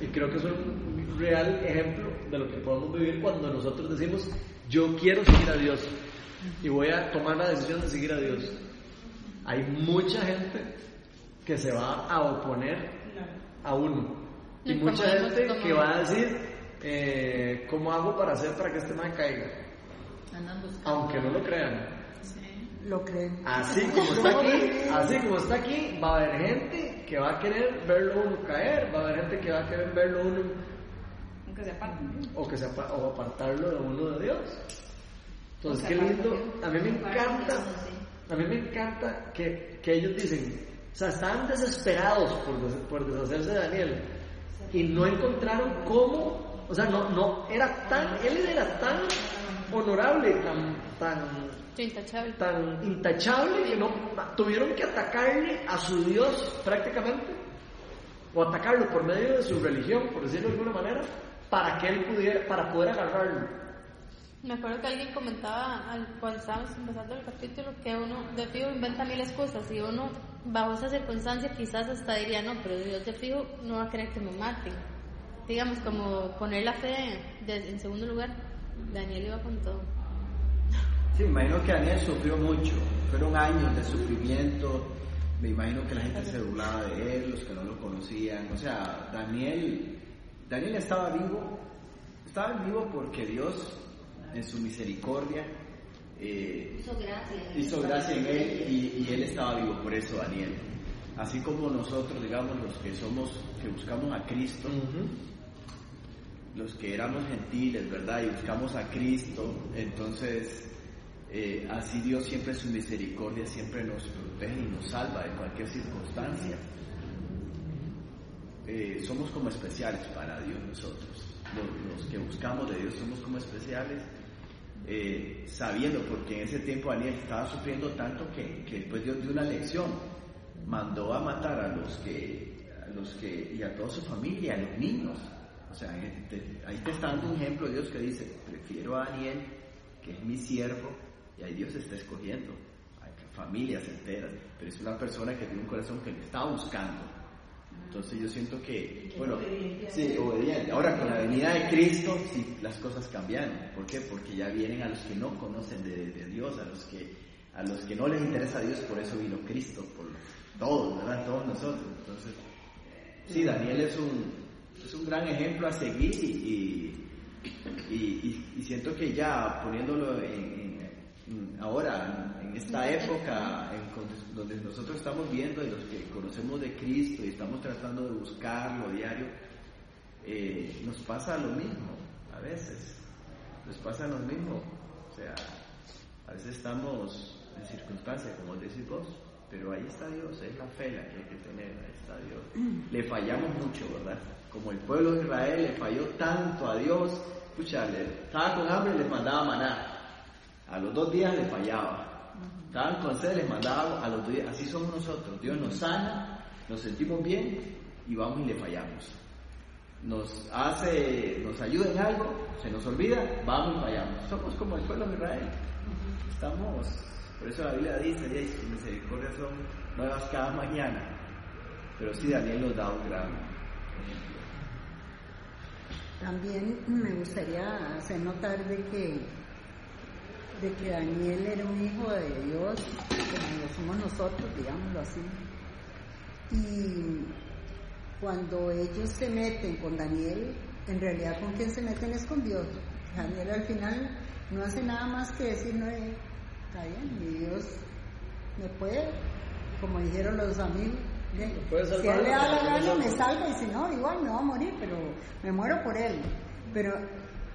Y creo que es un real ejemplo de lo que podemos vivir cuando nosotros decimos, yo quiero seguir a Dios y voy a tomar la decisión de seguir a Dios. Hay mucha gente que se va a oponer a uno. Y mucha gente que va a decir, eh, ¿cómo hago para hacer para que este man caiga? Aunque no lo crean. Lo creen. Así como está aquí, así como está aquí, va a haber gente que va a querer verlo uno caer, va a haber gente que va a querer verlo uno Aunque se aparten. o que se apa- o apartarlo de uno de Dios. Entonces qué lindo, aparte a mí me Aparte encanta, a mí me encanta que, que ellos dicen, o sea, estaban desesperados por, des- por deshacerse de Daniel y no encontraron cómo, o sea, no, no, era tan, él era tan honorable, tan, tan Intachable. tan intachable que no tuvieron que atacarle a su Dios prácticamente o atacarlo por medio de su religión, por decirlo de alguna manera, para que él pudiera, para poder agarrarlo. Me acuerdo que alguien comentaba al- cuando estábamos empezando el capítulo que uno de fijo inventa mil excusas y uno bajo esa circunstancia quizás hasta diría no, pero Dios de fijo no va a querer que me maten. Digamos como poner la fe de- en segundo lugar. Daniel iba con todo. Sí, me imagino que Daniel sufrió mucho, fueron años de sufrimiento, me imagino que la gente se burlaba de él, los que no lo conocían, o sea, Daniel, Daniel estaba vivo, estaba vivo porque Dios, en su misericordia, eh, Hizo gracia. hizo gracia en él y, y él estaba vivo, por eso Daniel. Así como nosotros, digamos, los que somos, que buscamos a Cristo, los que éramos gentiles, ¿verdad? Y buscamos a Cristo, entonces eh, así Dios siempre su misericordia siempre nos protege y nos salva en cualquier circunstancia. Eh, somos como especiales para Dios nosotros. Los, los que buscamos de Dios somos como especiales, eh, sabiendo, porque en ese tiempo Daniel estaba sufriendo tanto que, que después Dios dio una lección, mandó a matar a los que, a los que, y a toda su familia, a los niños. O sea, te- ahí te está dando un ejemplo de Dios que dice, prefiero a Daniel, que es mi siervo, y ahí Dios está escogiendo. Familias enteras, pero es una persona que tiene un corazón que le está buscando. Entonces yo siento que, bueno, sí, obediente. Ahora con la venida de Cristo, sí, las cosas cambiaron. ¿Por qué? Porque ya vienen a los que no conocen de, de Dios, a los que a los que no les interesa a Dios, por eso vino Cristo, por todos, ¿verdad? Todos nosotros. Entonces, sí, Daniel es un, es un gran ejemplo a seguir y, y, y- y siento que ya poniéndolo en, ahora, en esta época en donde nosotros estamos viendo y los que conocemos de Cristo y estamos tratando de buscarlo diario, eh, nos pasa lo mismo a veces, nos pasa lo mismo, o sea, a veces estamos en circunstancias como decís vos, pero ahí está Dios, es la fe la que hay que tener, ahí está Dios. Le fallamos mucho, ¿verdad? Como el pueblo de Israel le falló tanto a Dios, escucha, le- estaba con hambre y les mandaba maná, a los dos días le fallaba. Estaban con sed, les mandaba a los dos días. Así somos nosotros. Dios nos sana, nos sentimos bien y vamos y le fallamos. Nos hace, nos ayuda en algo, se nos olvida, vamos y fallamos. Somos como el pueblo de Israel. Estamos, por eso la Biblia dice, "Y sus misericordias son nuevas cada mañana. Pero sí, Daniel nos da un gran. También me gustaría hacer notar de que, de que Daniel era un hijo de Dios, como lo somos nosotros, digámoslo así. Y cuando ellos se meten con Daniel, en realidad con quién se meten es con Dios. Daniel al final no hace nada más que decir, no, está bien, mi Dios me puede, como dijeron los amigos. Si él le da la gana, me salva y si no, igual me va a morir, pero me muero por él. Pero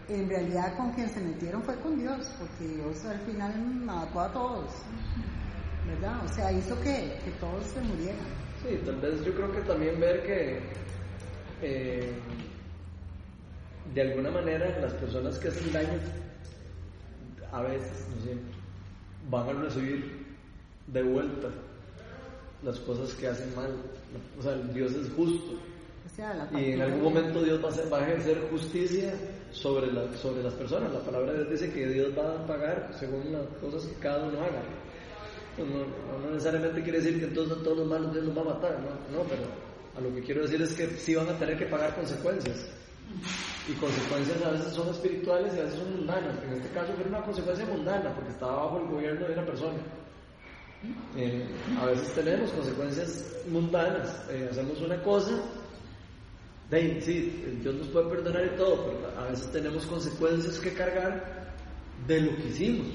en realidad con quien se metieron fue con Dios, porque Dios al final mató a todos, ¿verdad? O sea, hizo que, que todos se murieran. Sí, tal vez yo creo que también ver que eh, de alguna manera las personas que hacen daño a veces, no siempre, van a recibir de vuelta las cosas que hacen mal. O sea, Dios es justo. O sea, la Y en algún momento Dios va a, hacer- va a ejercer justicia sobre, la- sobre las personas. La palabra de Dios dice que Dios va a pagar según las cosas que cada uno haga. No necesariamente quiere decir que entonces a todos los malos Dios los va a matar, no, no, pero a lo que quiero decir es que sí van a tener que pagar consecuencias. Y consecuencias a veces son espirituales y a veces son mundanas. En este caso fue una consecuencia mundana porque estaba bajo el gobierno de una persona. Eh, a veces tenemos consecuencias mundanas. Eh, hacemos una cosa, de sí, Dios nos puede perdonar y todo, pero a veces tenemos consecuencias que cargar de lo que hicimos.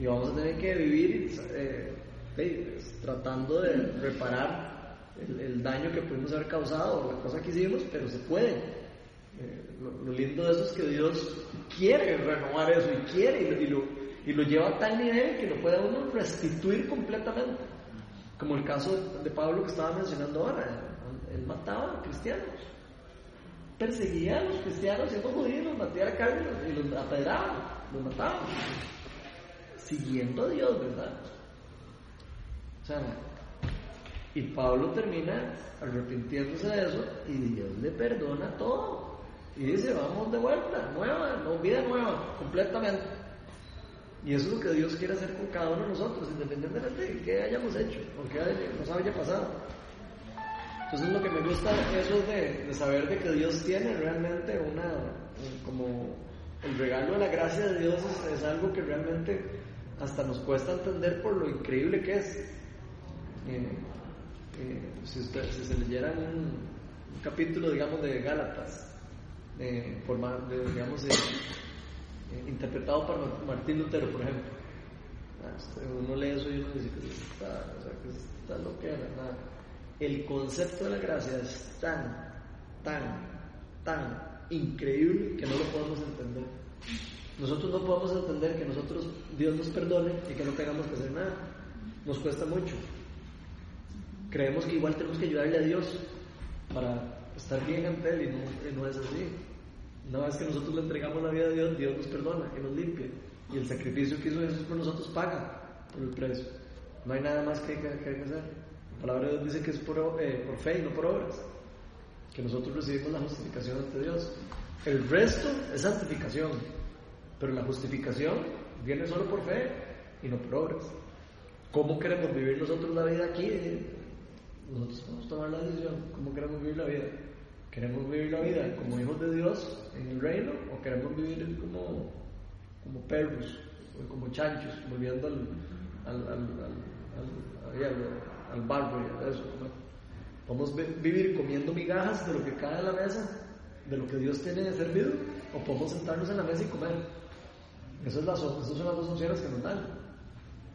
Y vamos a tener que vivir eh, pues, tratando de reparar el, el daño que pudimos haber causado la cosa que hicimos, pero se puede. Eh, lo, lo lindo de eso es que Dios quiere renovar eso y quiere y y lo, y lo lleva a tal nivel que lo puede uno restituir completamente. Como el caso de Pablo que estaba mencionando ahora, él mataba a cristianos, perseguía a los cristianos siendo judíos, los matía a cárcel y los apedraba, los mataba, siguiendo a Dios, ¿verdad? O sea, y Pablo termina arrepintiéndose de eso y Dios le perdona todo. Y dice, vamos de vuelta, nueva, vida nueva, completamente. Y eso es lo que Dios quiere hacer con cada uno de nosotros, independientemente de qué hayamos hecho o qué nos haya pasado. Entonces lo que me gusta es de, de saber de que Dios tiene realmente una, un- como el regalo de la gracia de Dios es, algo que realmente hasta nos cuesta entender por lo increíble que es. Si, usted, si se leyeran un, capítulo, digamos, de Gálatas, eh, por digamos, interpretado por Ma- Martín Lutero, por ejemplo, Ah, este, Uno lee eso y uno dice que está, o sea, que está loquera, nada. El concepto de la gracia es tan, tan, tan increíble que no lo podemos entender. Nosotros no podemos entender que nosotros, Dios nos perdone y que no tengamos que hacer nada. Nos cuesta mucho. Creemos que igual tenemos que ayudarle a Dios para estar bien ante Él y no es así. Una vez que nosotros le entregamos la vida a Dios, Dios nos perdona y nos limpia. Y el sacrificio que hizo Jesús por nosotros paga por el precio. No hay nada más que, que, hay que hacer. La palabra de Dios dice que es por, eh, por fe y no por obras. Que nosotros recibimos la justificación ante Dios. El resto es santificación. Pero la justificación viene solo por fe y no por obras. ¿Cómo queremos vivir nosotros la vida aquí? Nosotros podemos tomar la decisión. ¿Cómo queremos vivir la vida? ¿Queremos vivir la vida como hijos de Dios en el reino o queremos vivir como, como perros o como chanchos, volviendo al, al, al, al, al, y a eso? ¿Podemos vi- vivir comiendo migajas de lo que cae de la mesa, de lo que Dios tiene de servido? ¿O podemos sentarnos en la mesa y comer? Esas son las dos opciones que nos dan.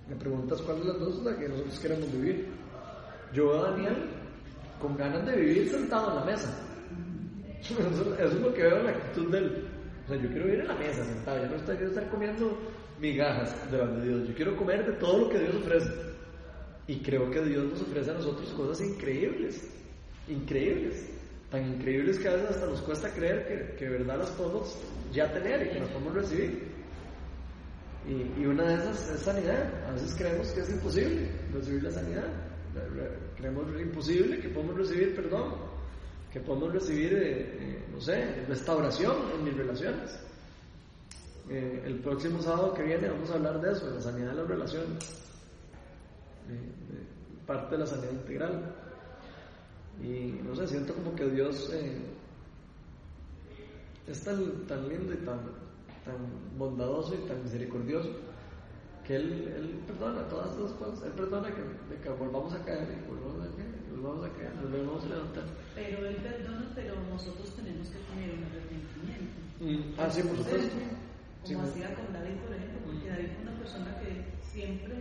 Me preguntas cuál de las dos es la que nosotros queremos vivir. Yo veo a Daniel con ganas de vivir sentado en la mesa. Eso, es lo que veo en la actitud de él. O sea, yo quiero vivir en la mesa sentado, yo no estoy- quiero estar comiendo migajas de las de Dios. Yo quiero comer de todo lo que Dios ofrece. Y creo que Dios nos ofrece a nosotros cosas increíbles, increíbles, tan increíbles que a veces hasta nos cuesta creer que, que verdad las podemos ya tener y que las podemos recibir. Y, y una de esas es sanidad. A veces creemos que es imposible recibir la sanidad. Re- re- Creemos imposible que podemos recibir perdón, que podemos recibir, eh, eh, no sé, restauración en mis relaciones. Eh, el próximo sábado que viene vamos a hablar de eso, de la sanidad de las relaciones parte de la sanidad integral. Y no sé, siento como que Dios es tan, tan lindo y tan, tan bondadoso y tan misericordioso que Él, él perdona todas estas cosas. Él perdona que, que volvamos a caer y volvamos a caer, y volvamos a caer, nos volvamos a levantar. Pero Él perdona, pero nosotros tenemos que tener un arrepentimiento. Mm, ah, sí, por supuesto. Sí, Como me- hacía con David, por ejemplo, porque David fue una persona que siempre,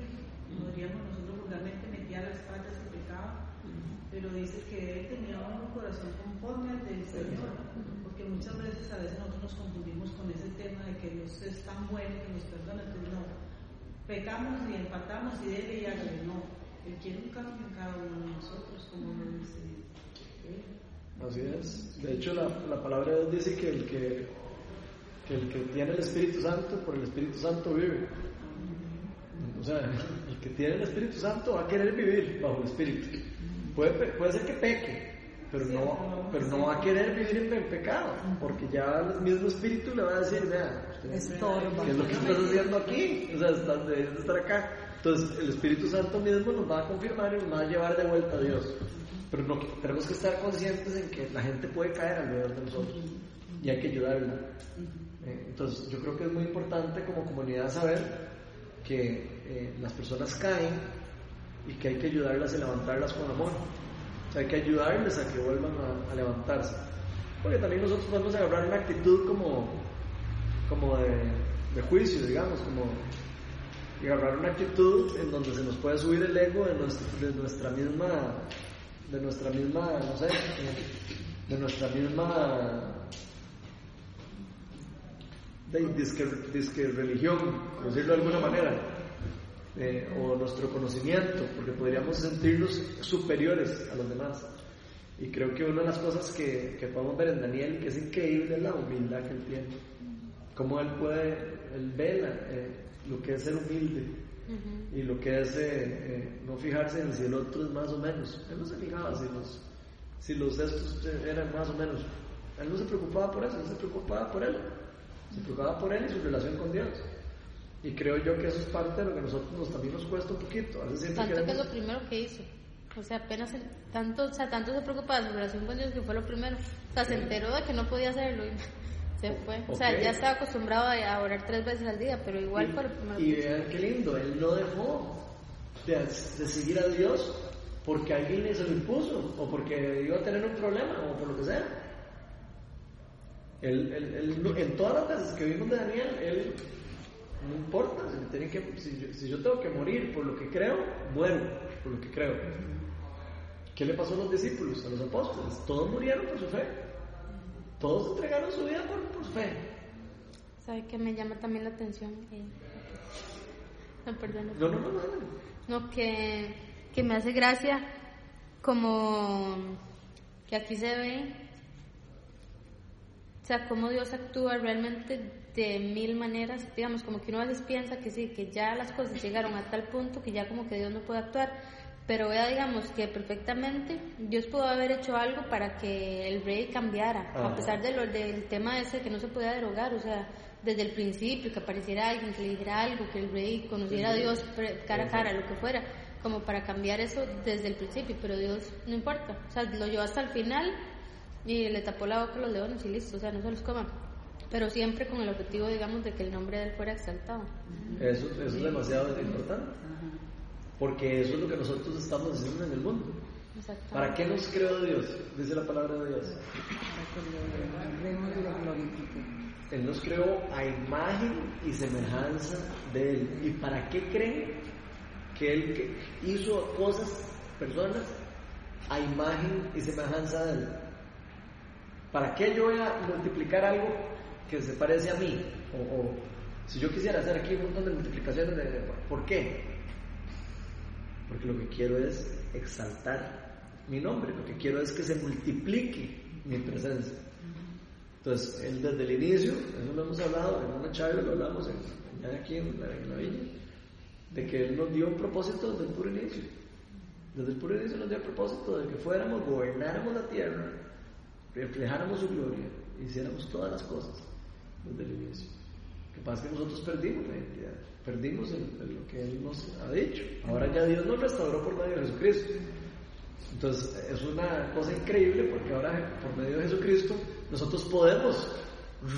como diríamos nosotros vulgarmente, metía las patas y pecaba, pero dice que él tenía un corazón conforme al del Señor, porque muchas veces a veces nosotros nos confundimos con ese tema de que Dios es tan bueno que nos perdona, entonces no, pecamos y empatamos y debe y hágale, no, Él quiere un cambio en cada uno de nosotros, como lo dice él. Así es. De hecho, la, la palabra de Dios dice que el que, que el que tiene el Espíritu Santo, por el Espíritu Santo vive. O sea, el que tiene el Espíritu Santo va a querer vivir bajo el Espíritu. Puede, puede ser que peque, pero no, pero no va a querer vivir en pe- pecado, porque ya el mismo Espíritu le va a decir, vea. ¿Qué es lo que estás haciendo aquí? O sea, estás, debes de estar acá. Entonces, el Espíritu Santo mismo nos va a confirmar y nos va a llevar de vuelta a Dios. Pero tenemos que estar conscientes en que la gente puede caer alrededor de nosotros y hay que ayudarla. Eh, entonces, yo creo que es muy importante como comunidad saber que eh, las personas caen y que hay que ayudarlas y levantarlas con amor. O sea, hay que ayudarles a que vuelvan a, a levantarse. Porque también nosotros podemos agarrar una actitud como, como de, de juicio, digamos, como y agarrar una actitud en donde se nos puede subir el ego de, nuestra, misma, de nuestra misma, no sé, de nuestra misma de disque, disque religión, por decirlo de alguna manera, eh, o nuestro conocimiento, porque podríamos sentirnos superiores a los demás. Y creo que una de las cosas que, que podemos ver en Daniel, que es increíble, es la humildad que él tiene. Cómo él puede, él ve la- eh, lo que es ser humilde y lo que es eh, eh, no fijarse en si el otro es más o menos. Él no se fijaba si los, si los estos eran más o menos. Él no se preocupaba por eso, él se preocupaba por él. Se preocupaba por él y su relación con Dios. Y creo yo que eso es parte de lo que a nosotros nos, también nos cuesta un poquito. A veces Tanto que es lo primero que hizo. O sea, apenas el- tanto, o sea, tanto se preocupaba de su relación con Dios que fue lo primero. O sea, se enteró de que no podía hacerlo y se fue. O sea, ya estaba acostumbrado a orar tres veces al día, pero igual Y que hizo. vean qué lindo, él no dejó de, de seguir a Dios porque alguien le se lo impuso o porque iba a tener un problema o por lo que sea. Él, él- él en todas las veces que vimos de Daniel, él no importa, si, me tienen que, si, yo, si yo tengo que morir por lo que creo, muero por lo que creo. ¿Qué le pasó a los discípulos, a los apóstoles? Todos murieron por su fe. Todos entregaron su vida por, por fe. ¿Sabe qué me llama también la atención? Eh, no, perdón. No, no, no, no. No, que, que me hace gracia como que aquí se ve, o sea, cómo Dios actúa realmente de mil maneras, digamos, como que uno a veces piensa que sí, que ya las cosas llegaron a tal punto que ya como que Dios no puede actuar, pero vea, digamos, que perfectamente Dios pudo haber hecho algo para que el rey cambiara, a pesar de lo, del tema ese que no se podía derogar, o sea, desde el principio, que apareciera alguien, que le dijera algo, que el rey conociera a Dios pre- cara a cara, lo que fuera, como para cambiar eso desde el principio, pero Dios no importa, o sea, lo llevó hasta el final y le tapó la boca a los leones y listo, o sea, no se los coman, pero siempre con el objetivo, digamos, de que el nombre de él fuera exaltado. Eso, eso es demasiado importante. Porque eso es lo que nosotros estamos haciendo en el mundo. ¿Para qué nos creó Dios? Dice la palabra de Dios. Él nos creó a imagen y semejanza de Él. ¿Y para qué creen que Él hizo cosas, personas, a imagen y semejanza de Él? ¿Para qué yo voy a multiplicar algo que se parece a mí? O, o si yo quisiera hacer aquí un montón de multiplicaciones, ¿por qué? Porque lo que quiero es exaltar mi nombre, lo que quiero es que se multiplique mi presencia. Entonces, él desde el inicio, eso lo hemos hablado, en una charla lo hablamos en, aquí en la, en la viña, de que él nos dio un propósito desde el puro inicio. Desde el puro inicio nos dio el propósito de que fuéramos, gobernáramos la tierra, reflejáramos su gloria, hiciéramos todas las cosas desde el inicio. Lo que pasa es que nosotros perdimos la identidad, perdimos lo que Él nos ha dicho. Ahora ya Dios nos restauró por medio de Jesucristo. Entonces es una cosa increíble porque ahora por medio de Jesucristo nosotros podemos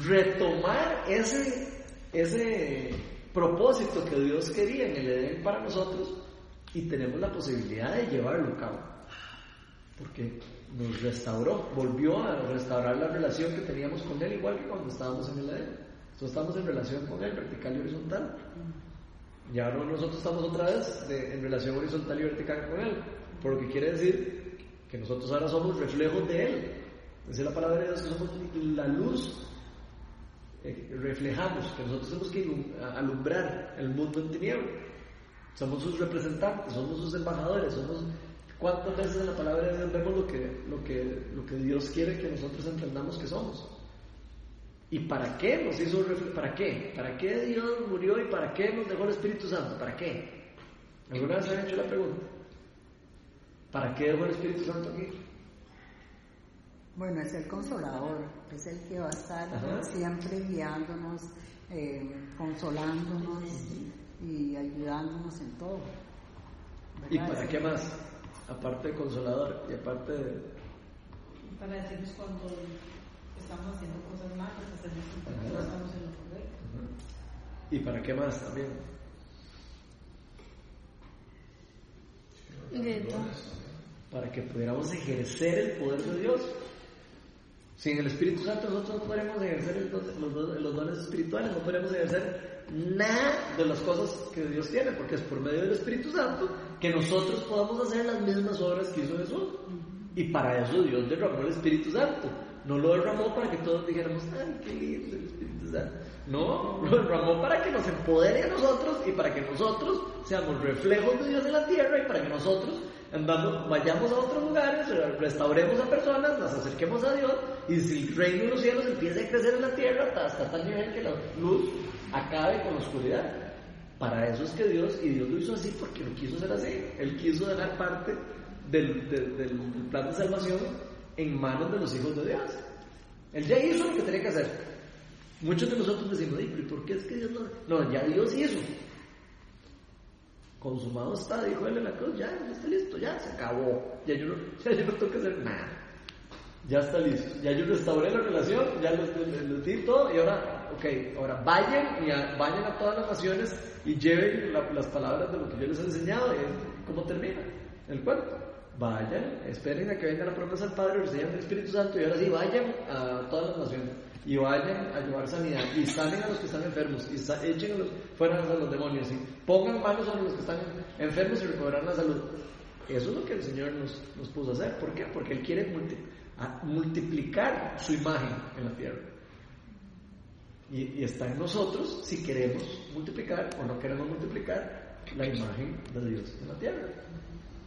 retomar ese, ese propósito que Dios quería en el Edén para nosotros y tenemos la posibilidad de llevarlo a cabo. Porque nos restauró, volvió a restaurar la relación que teníamos con Él igual que cuando estábamos en el Edén. Entonces estamos en relación con Él, vertical y horizontal. Y ahora nosotros estamos otra vez en relación horizontal y vertical con Él. Por lo que quiere decir que nosotros ahora somos reflejos de Él. Dice la palabra de Dios que somos la luz. eh, reflejamos, que nosotros tenemos que alumbrar el mundo en tinieblas. Somos sus representantes, somos sus embajadores, somos... ¿Cuántas veces en la palabra de Dios vemos lo que, lo que, lo que Dios quiere que nosotros entendamos que somos? ¿Y para qué nos hizo ¿Para qué? ¿Para qué Dios murió y para qué nos dejó el Espíritu Santo? ¿Para qué? ¿Alguna vez se han hecho la pregunta? ¿Para qué dejó el Espíritu Santo aquí? Bueno, es el consolador, es el que va a estar Ajá. siempre guiándonos, eh, consolándonos y ayudándonos en todo. ¿Y para qué más? Aparte de consolador y aparte de... Para decirnos cuando estamos haciendo cosas sentir que no estamos en lo correcto. ¿Y para qué más también? Para que pudiéramos ejercer el poder de Dios. Sin el Espíritu Santo nosotros no podremos ejercer los, don- los dones espirituales, no podremos ejercer nada de las cosas que Dios tiene, porque es por medio del Espíritu Santo que nosotros podamos hacer las mismas obras que hizo Jesús. Y para eso Dios derramó el Espíritu Santo. No lo derramó para que todos dijéramos, ay, qué lindo el Espíritu Santo. No, lo derramó para que nos empodere a nosotros y para que nosotros seamos reflejos de Dios en la tierra y para que nosotros andamos, vayamos a otros lugares, restauremos a personas, las acerquemos a Dios y si el reino de los cielos empieza a crecer en la tierra hasta, tal nivel que la luz acabe con la oscuridad. Para eso es que Dios, y Dios lo hizo así porque lo quiso hacer así. Él quiso dejar parte del- del plan de salvación en manos de los hijos de Dios. Él ya hizo lo que tenía que hacer. Muchos de nosotros decimos, "Ay, pero ¿y por qué es que Dios no? No, ya Dios hizo. Consumado está, dijo él en la cruz, ya, ya está listo, ya se acabó. Ya yo no, ya yo no tengo que hacer nada. Ya está listo. Ya yo restauré la relación, ya les, di todo y ahora, ok, ahora vayan y a- vayan a todas las naciones y lleven la- las palabras de lo que yo les he enseñado. Y es cómo termina el cuento. Vayan, esperen a que venga la promesa del Padre, reciban el Espíritu Santo y ahora sí vayan a todas las naciones. y vayan a llevar sanidad y salen a los que están enfermos y sa- echen a los, fuera a los demonios y pongan manos sobre los que están enfermos y recobrarán la salud. Eso es lo que el Señor nos, nos puso a hacer. ¿Por qué? Porque Él quiere multi- a- multiplicar su imagen en la tierra. Y, y está en nosotros si queremos multiplicar o no queremos multiplicar la imagen de Dios en la tierra.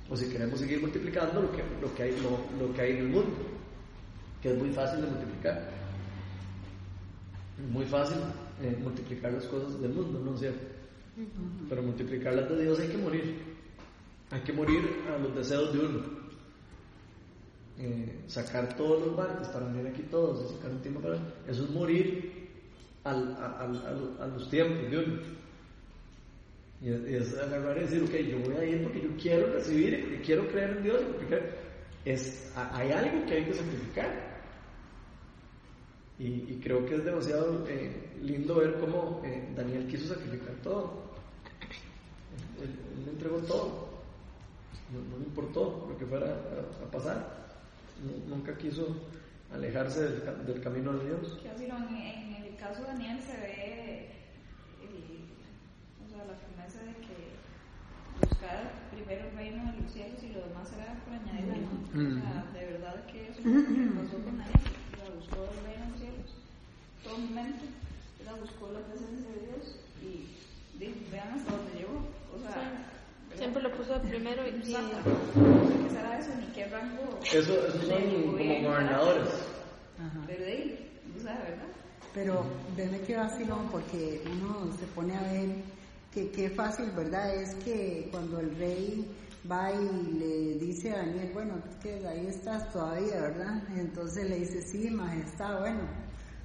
O si queremos seguir multiplicando lo que, lo que, hay, lo, lo que hay en el mundo, que es muy fácil de multiplicar. Es muy fácil eh, multiplicar las cosas del mundo, ¿no es cierto? Pero multiplicar las de Dios hay que morir. Hay que morir a los deseos de uno. Eh, sacar todos los barcos para venir aquí todos, sacar un tiempo para... Eso es morir al- al- al- a los tiempos de uno. Y es, y es agarrar y decir, ok, yo voy a ir porque yo quiero recibir, y quiero creer en Dios, porque es, hay algo que hay que sacrificar. Y, creo que es demasiado eh, lindo ver cómo eh, Daniel quiso sacrificar todo. Él, él le entregó todo. No, le importó lo que fuera a, pasar. Nu- Nunca quiso alejarse del, del camino de Dios. Que así en, en el caso de Daniel se ve el- o sea, la promesa de que buscar primero el reino de los cielos y lo añadidura. ¿no? O sea, de verdad que eso es lo que pasó con Daniel. O sea, buscó el reino de los cielos todo momento. Sea, buscó la presencia de Dios y dijo, vean hasta dónde llegó. O sea, ¿verdad? Siempre lo puso primero y. No sé qué será eso, ni qué rango. Eso, esos son como gobernadores. Ajá. Pero de ahí, o sea, ¿verdad? Pero denme que vacilón porque uno se pone a ver que qué fácil, ¿verdad? Es que cuando el rey va y le dice a Daniel, bueno, que ahí estás todavía, ¿verdad? Entonces le dice, sí, majestad, bueno,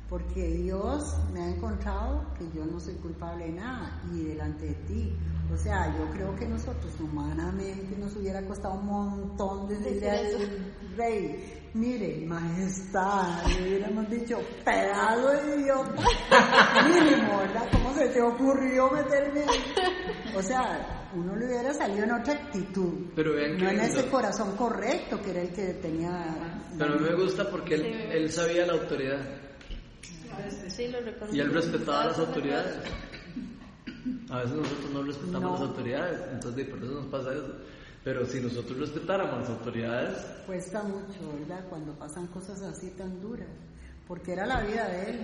porque Dios me ha encontrado que yo no soy culpable de nada y delante de ti. O sea, yo creo que nosotros humanamente nos hubiera costado un montón decirle Decir al rey, mire, majestad, le hubiéramos dicho, pedazo de idiota, mínimo, ¿verdad? ¿Cómo se te ocurrió meterme? O sea, uno le hubiera salido en otra actitud, Pero vean no que en ese corazón correcto que era el que tenía. Pero a mí me gusta porque él, Sí. él sabía la autoridad sí lo y él respetaba las autoridades. A veces nosotros no respetamos No. las autoridades, entonces por eso nos pasa eso. Pero si nosotros respetáramos las autoridades, Cuesta mucho, ¿verdad? Cuando pasan cosas así tan duras, porque era la vida de él.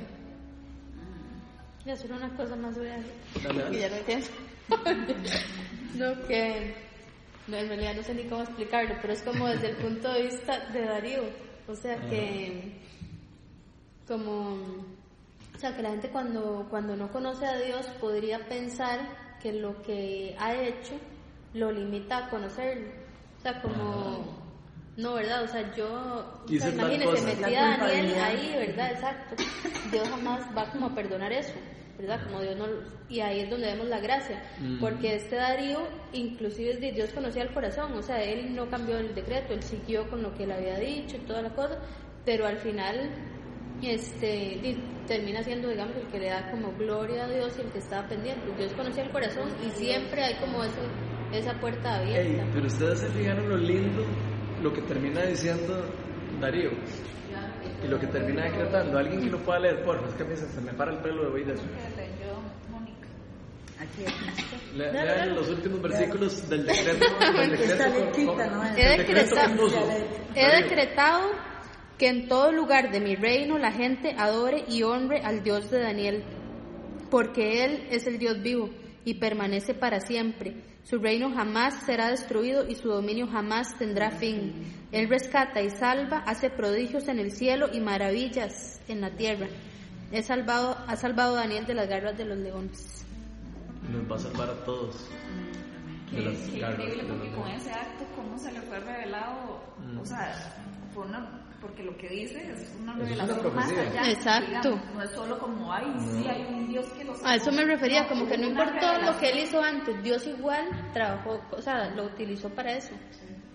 Y hacer una cosa más real. Dale, dale. Y ya no entiendo. no, que. No, en realidad no sé ni cómo explicarlo, pero es como desde el punto de vista de Darío. O sea que. Como. O sea, que la gente cuando, cuando no conoce a Dios podría pensar que lo que ha hecho lo limita a conocerlo. O sea, como. No, ¿verdad? O sea, yo. O sea, tal imagínese, cosa. metí a La Daniel ahí, ¿verdad? Exacto. Dios jamás va como a perdonar eso, ¿verdad? Como Dios no y ahí es donde vemos la gracia, Mm. porque este Darío inclusive Dios conocía el corazón, o sea, él no cambió el decreto, él siguió con lo que él había dicho y toda la cosa, pero al final este di- termina siendo digamos el que le da como gloria a Dios y el que estaba pendiente. Dios conocía el corazón y siempre hay como ese, esa puerta abierta. Ey, pero ustedes se fijaron lo lindo, lo que termina diciendo Darío y lo que termina decretando. Alguien que lo pueda leer, por es que mí se, me para el pelo de oír eso. Aquí, aquí. Le- No, no, lean no. los últimos versículos del decreto. Del decreto con- con- ¿no? He decretado, he decretado que en todo lugar de mi reino la gente adore y honre al Dios de Daniel, porque Él es el Dios vivo y permanece para siempre. Su reino jamás será destruido y su dominio jamás tendrá fin. Él rescata y salva, hace prodigios en el cielo y maravillas en la tierra. He salvado, ha salvado a Daniel de las garras de los leones. Nos va a salvar a todos. Qué, De las qué garras increíble porque con ese acto cómo se le fue revelado, Mm. o sea, fue una, porque lo que dice es una Eso es una revelación más allá. Exacto. digamos, no es solo como, ay, sí, hay un Dios que lo A eso me refería, como que no importó lo que él hizo antes, Dios igual trabajó, o sea, lo utilizó para eso.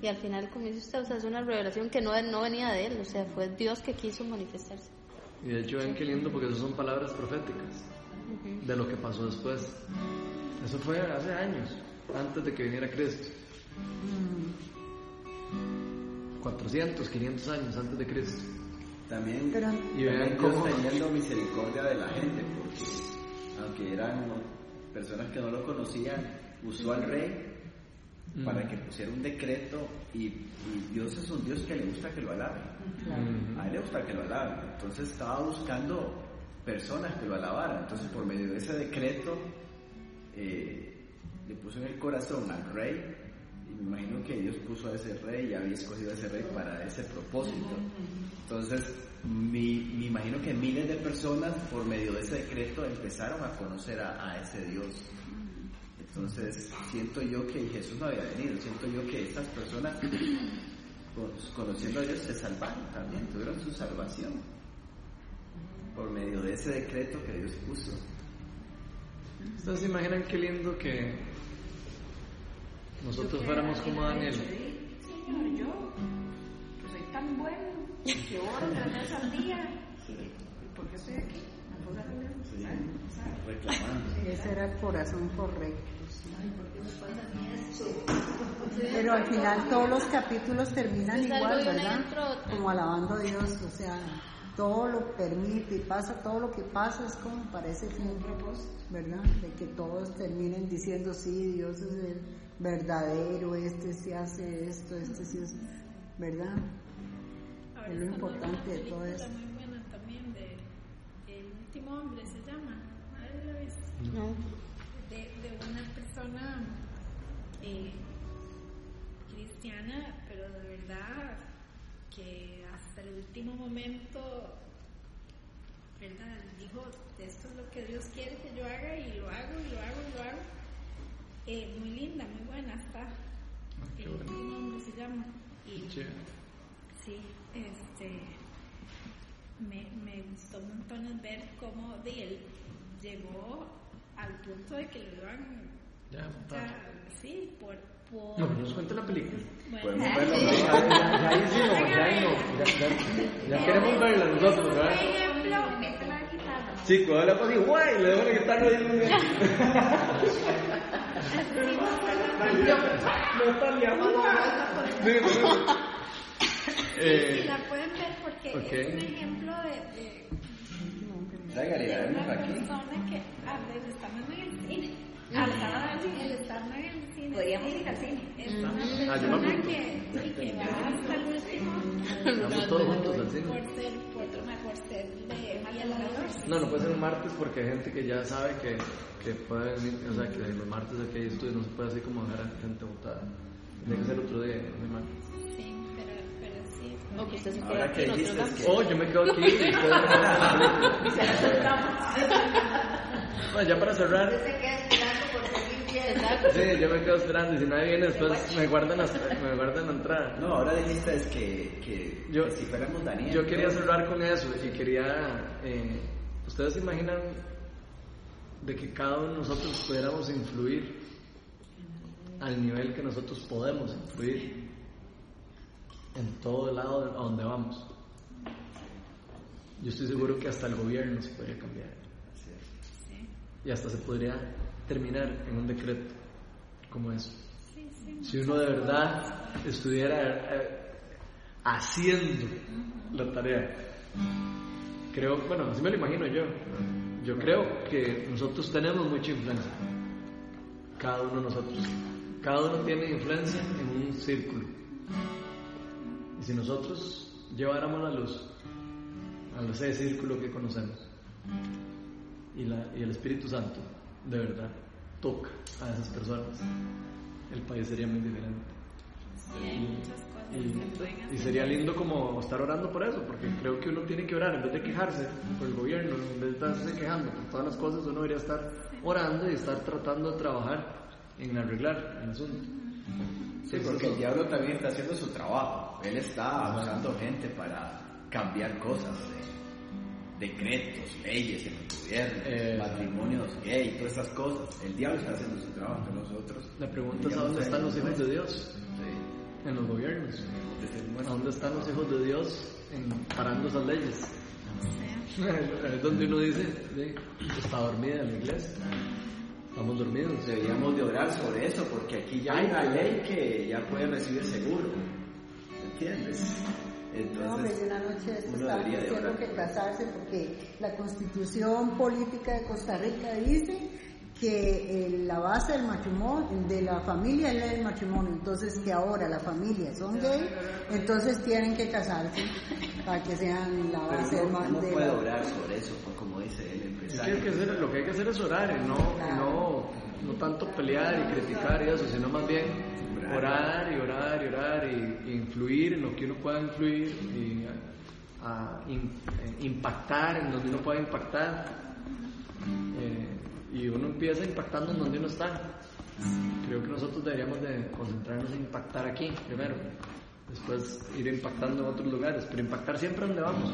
Y al final, como dice usted, o sea, es una revelación que no, no venía de él, o sea, fue Dios que quiso manifestarse. Y de hecho, ven qué lindo porque eso son palabras proféticas de lo que pasó después. Eso fue hace años, antes de que viniera Cristo. 400, 500 años antes de Cristo. También, Pero- Y vean también Dios cómo- teniendo misericordia de la gente, porque aunque eran personas que no lo conocían, usó al rey Mm. para que pusiera un decreto y, y Dios es un Dios que le gusta que lo alaben. Mm. A él le gusta que lo alaben. Entonces estaba buscando personas que lo alabaran. Entonces por medio de ese decreto eh, le puso en el corazón al rey. Me imagino que Dios puso a ese rey y había escogido a ese rey para ese propósito. Entonces mi- me imagino que miles de personas por medio de ese decreto empezaron a conocer a, a ese Dios. Entonces siento yo que Jesús no había venido, siento yo que estas personas con- conociendo a Dios se salvaron también, tuvieron su salvación por medio de ese decreto que Dios puso. ¿Ustedes imaginan qué lindo que nosotros fuéramos como Daniel? Señor, yo, que soy tan bueno, que oro tres veces al día, que, ¿y ¿por qué estoy aquí? Sí. Ese era el corazón correcto. sí. Pero al final todos los capítulos terminan igual, ¿verdad? Como alabando a Dios, o sea, todo lo permite y pasa, todo lo que pasa es como para ese fin, ¿verdad? De que todos terminen diciendo, sí, Dios es el verdadero, este sí hace esto, este sí es, ¿verdad? Ahora Es lo importante de todo eso. muy buena también de El último hombre se llama. ¿Nadie la visto? No. De, de una persona eh, cristiana, pero de verdad que hasta el último momento, ¿verdad? Dijo, esto es lo que Dios quiere que yo haga y lo hago y lo hago y lo hago. Eh, muy linda, muy buena está. qué el bueno. se llama. Y. Sí, este, me, me gustó montones ver cómo de él llegó al punto de que lo iban, Ya, sea, sí, por, por No, nos cuenta la película. bueno, Podemos verlo, Ya, ¿no? ya, ya hicimos, ya no. Ya, ya- ya queremos verla nosotros, por ¿verdad? ejemplo, mete la guitarra. Sí, cuando le pasa igual, le dejo la guitarra ahí. Eh, la pueden ver porque ok. es un ejemplo de, de, de una persona que, ah, del estar en el Al el cine, el estar en el cine. Podríamos ir al cine. Es una Ah, yo me persona apunto. que, que va hasta el último. Vamos todos juntos al cine. Por ser, por, por ser de a. No, no puede ser un martes porque hay gente que ya sabe que, que puede venir, o sea, que los martes aquí hay estudios, no se puede así como dejar a gente votada. Tiene que ser otro día, no martes. Sí, pero, pero sí. O que usted se Ahora que dijiste que Oh, yo me quedo aquí y ustedes- Bueno, ya para cerrar, Sí, yo me quedo esperando y si nadie viene después me guardan la, me guardan la entrada. No, ahora dijiste es que, que, Yo- que si fuéramos Daniel. Yo quería cerrar con eso y quería. eh, ¿Ustedes se imaginan de que cada uno de nosotros pudiéramos influir al nivel que nosotros podemos influir en todo el lado a donde vamos? Yo estoy seguro que hasta el gobierno se podría cambiar Así es. y hasta se podría terminar en un decreto como eso. Si uno de verdad estuviera eh, haciendo la tarea. Creo, bueno, así me lo imagino yo. Yo creo que nosotros tenemos mucha influencia. Cada uno de nosotros. Cada uno tiene influencia en un círculo. Y si nosotros lleváramos la luz a ese círculo que conocemos y, la, y el Espíritu Santo de verdad toca a esas personas, el país sería muy diferente. Sí, hay muchas cosas que pueden Y, y sería lindo como estar orando por eso, porque creo que uno tiene que orar en vez de quejarse por el gobierno, en vez de estarse quejando por todas las cosas, uno debería estar orando y estar tratando de trabajar en arreglar el asunto. Sí, porque el diablo también está haciendo su trabajo. Él está usando gente para cambiar cosas, eh, decretos, leyes en el gobierno, Eh. matrimonios gay, todas estas cosas. El diablo está haciendo su trabajo entre nosotros. La pregunta es a dónde están los hijos de Sí, Dios en los gobiernos. de ¿A dónde están los hijos de Dios en parando esas leyes? es donde uno dice, sí, está dormida la iglesia. Estamos dormidos. Deberíamos de orar sobre eso, porque aquí ya hay una ley que ya puede recibir seguro. ¿Entiendes? No, Entonces, yo una noche de esto uno debería de diciendo orar. que casarse porque la constitución política de Costa Rica dice que eh, la base del matrimonio, de la familia es la del matrimonio, entonces que ahora la familia son gay, entonces tienen que casarse para que sean la base pero del uno, ma- uno de puede la- orar sobre eso, pues, como dice el Es que empresario. hay que hacer- lo que hay que hacer es orar y no, y no, no tanto pelear y criticar y eso, sino más bien orar y orar y orar y, influir en lo que uno pueda influir y a- eh, impactar en donde uno pueda impactar. Eh, y uno empieza impactando en donde uno está. Creo que nosotros deberíamos de concentrarnos en impactar aquí primero, después ir impactando en otros lugares, pero impactar siempre donde vamos.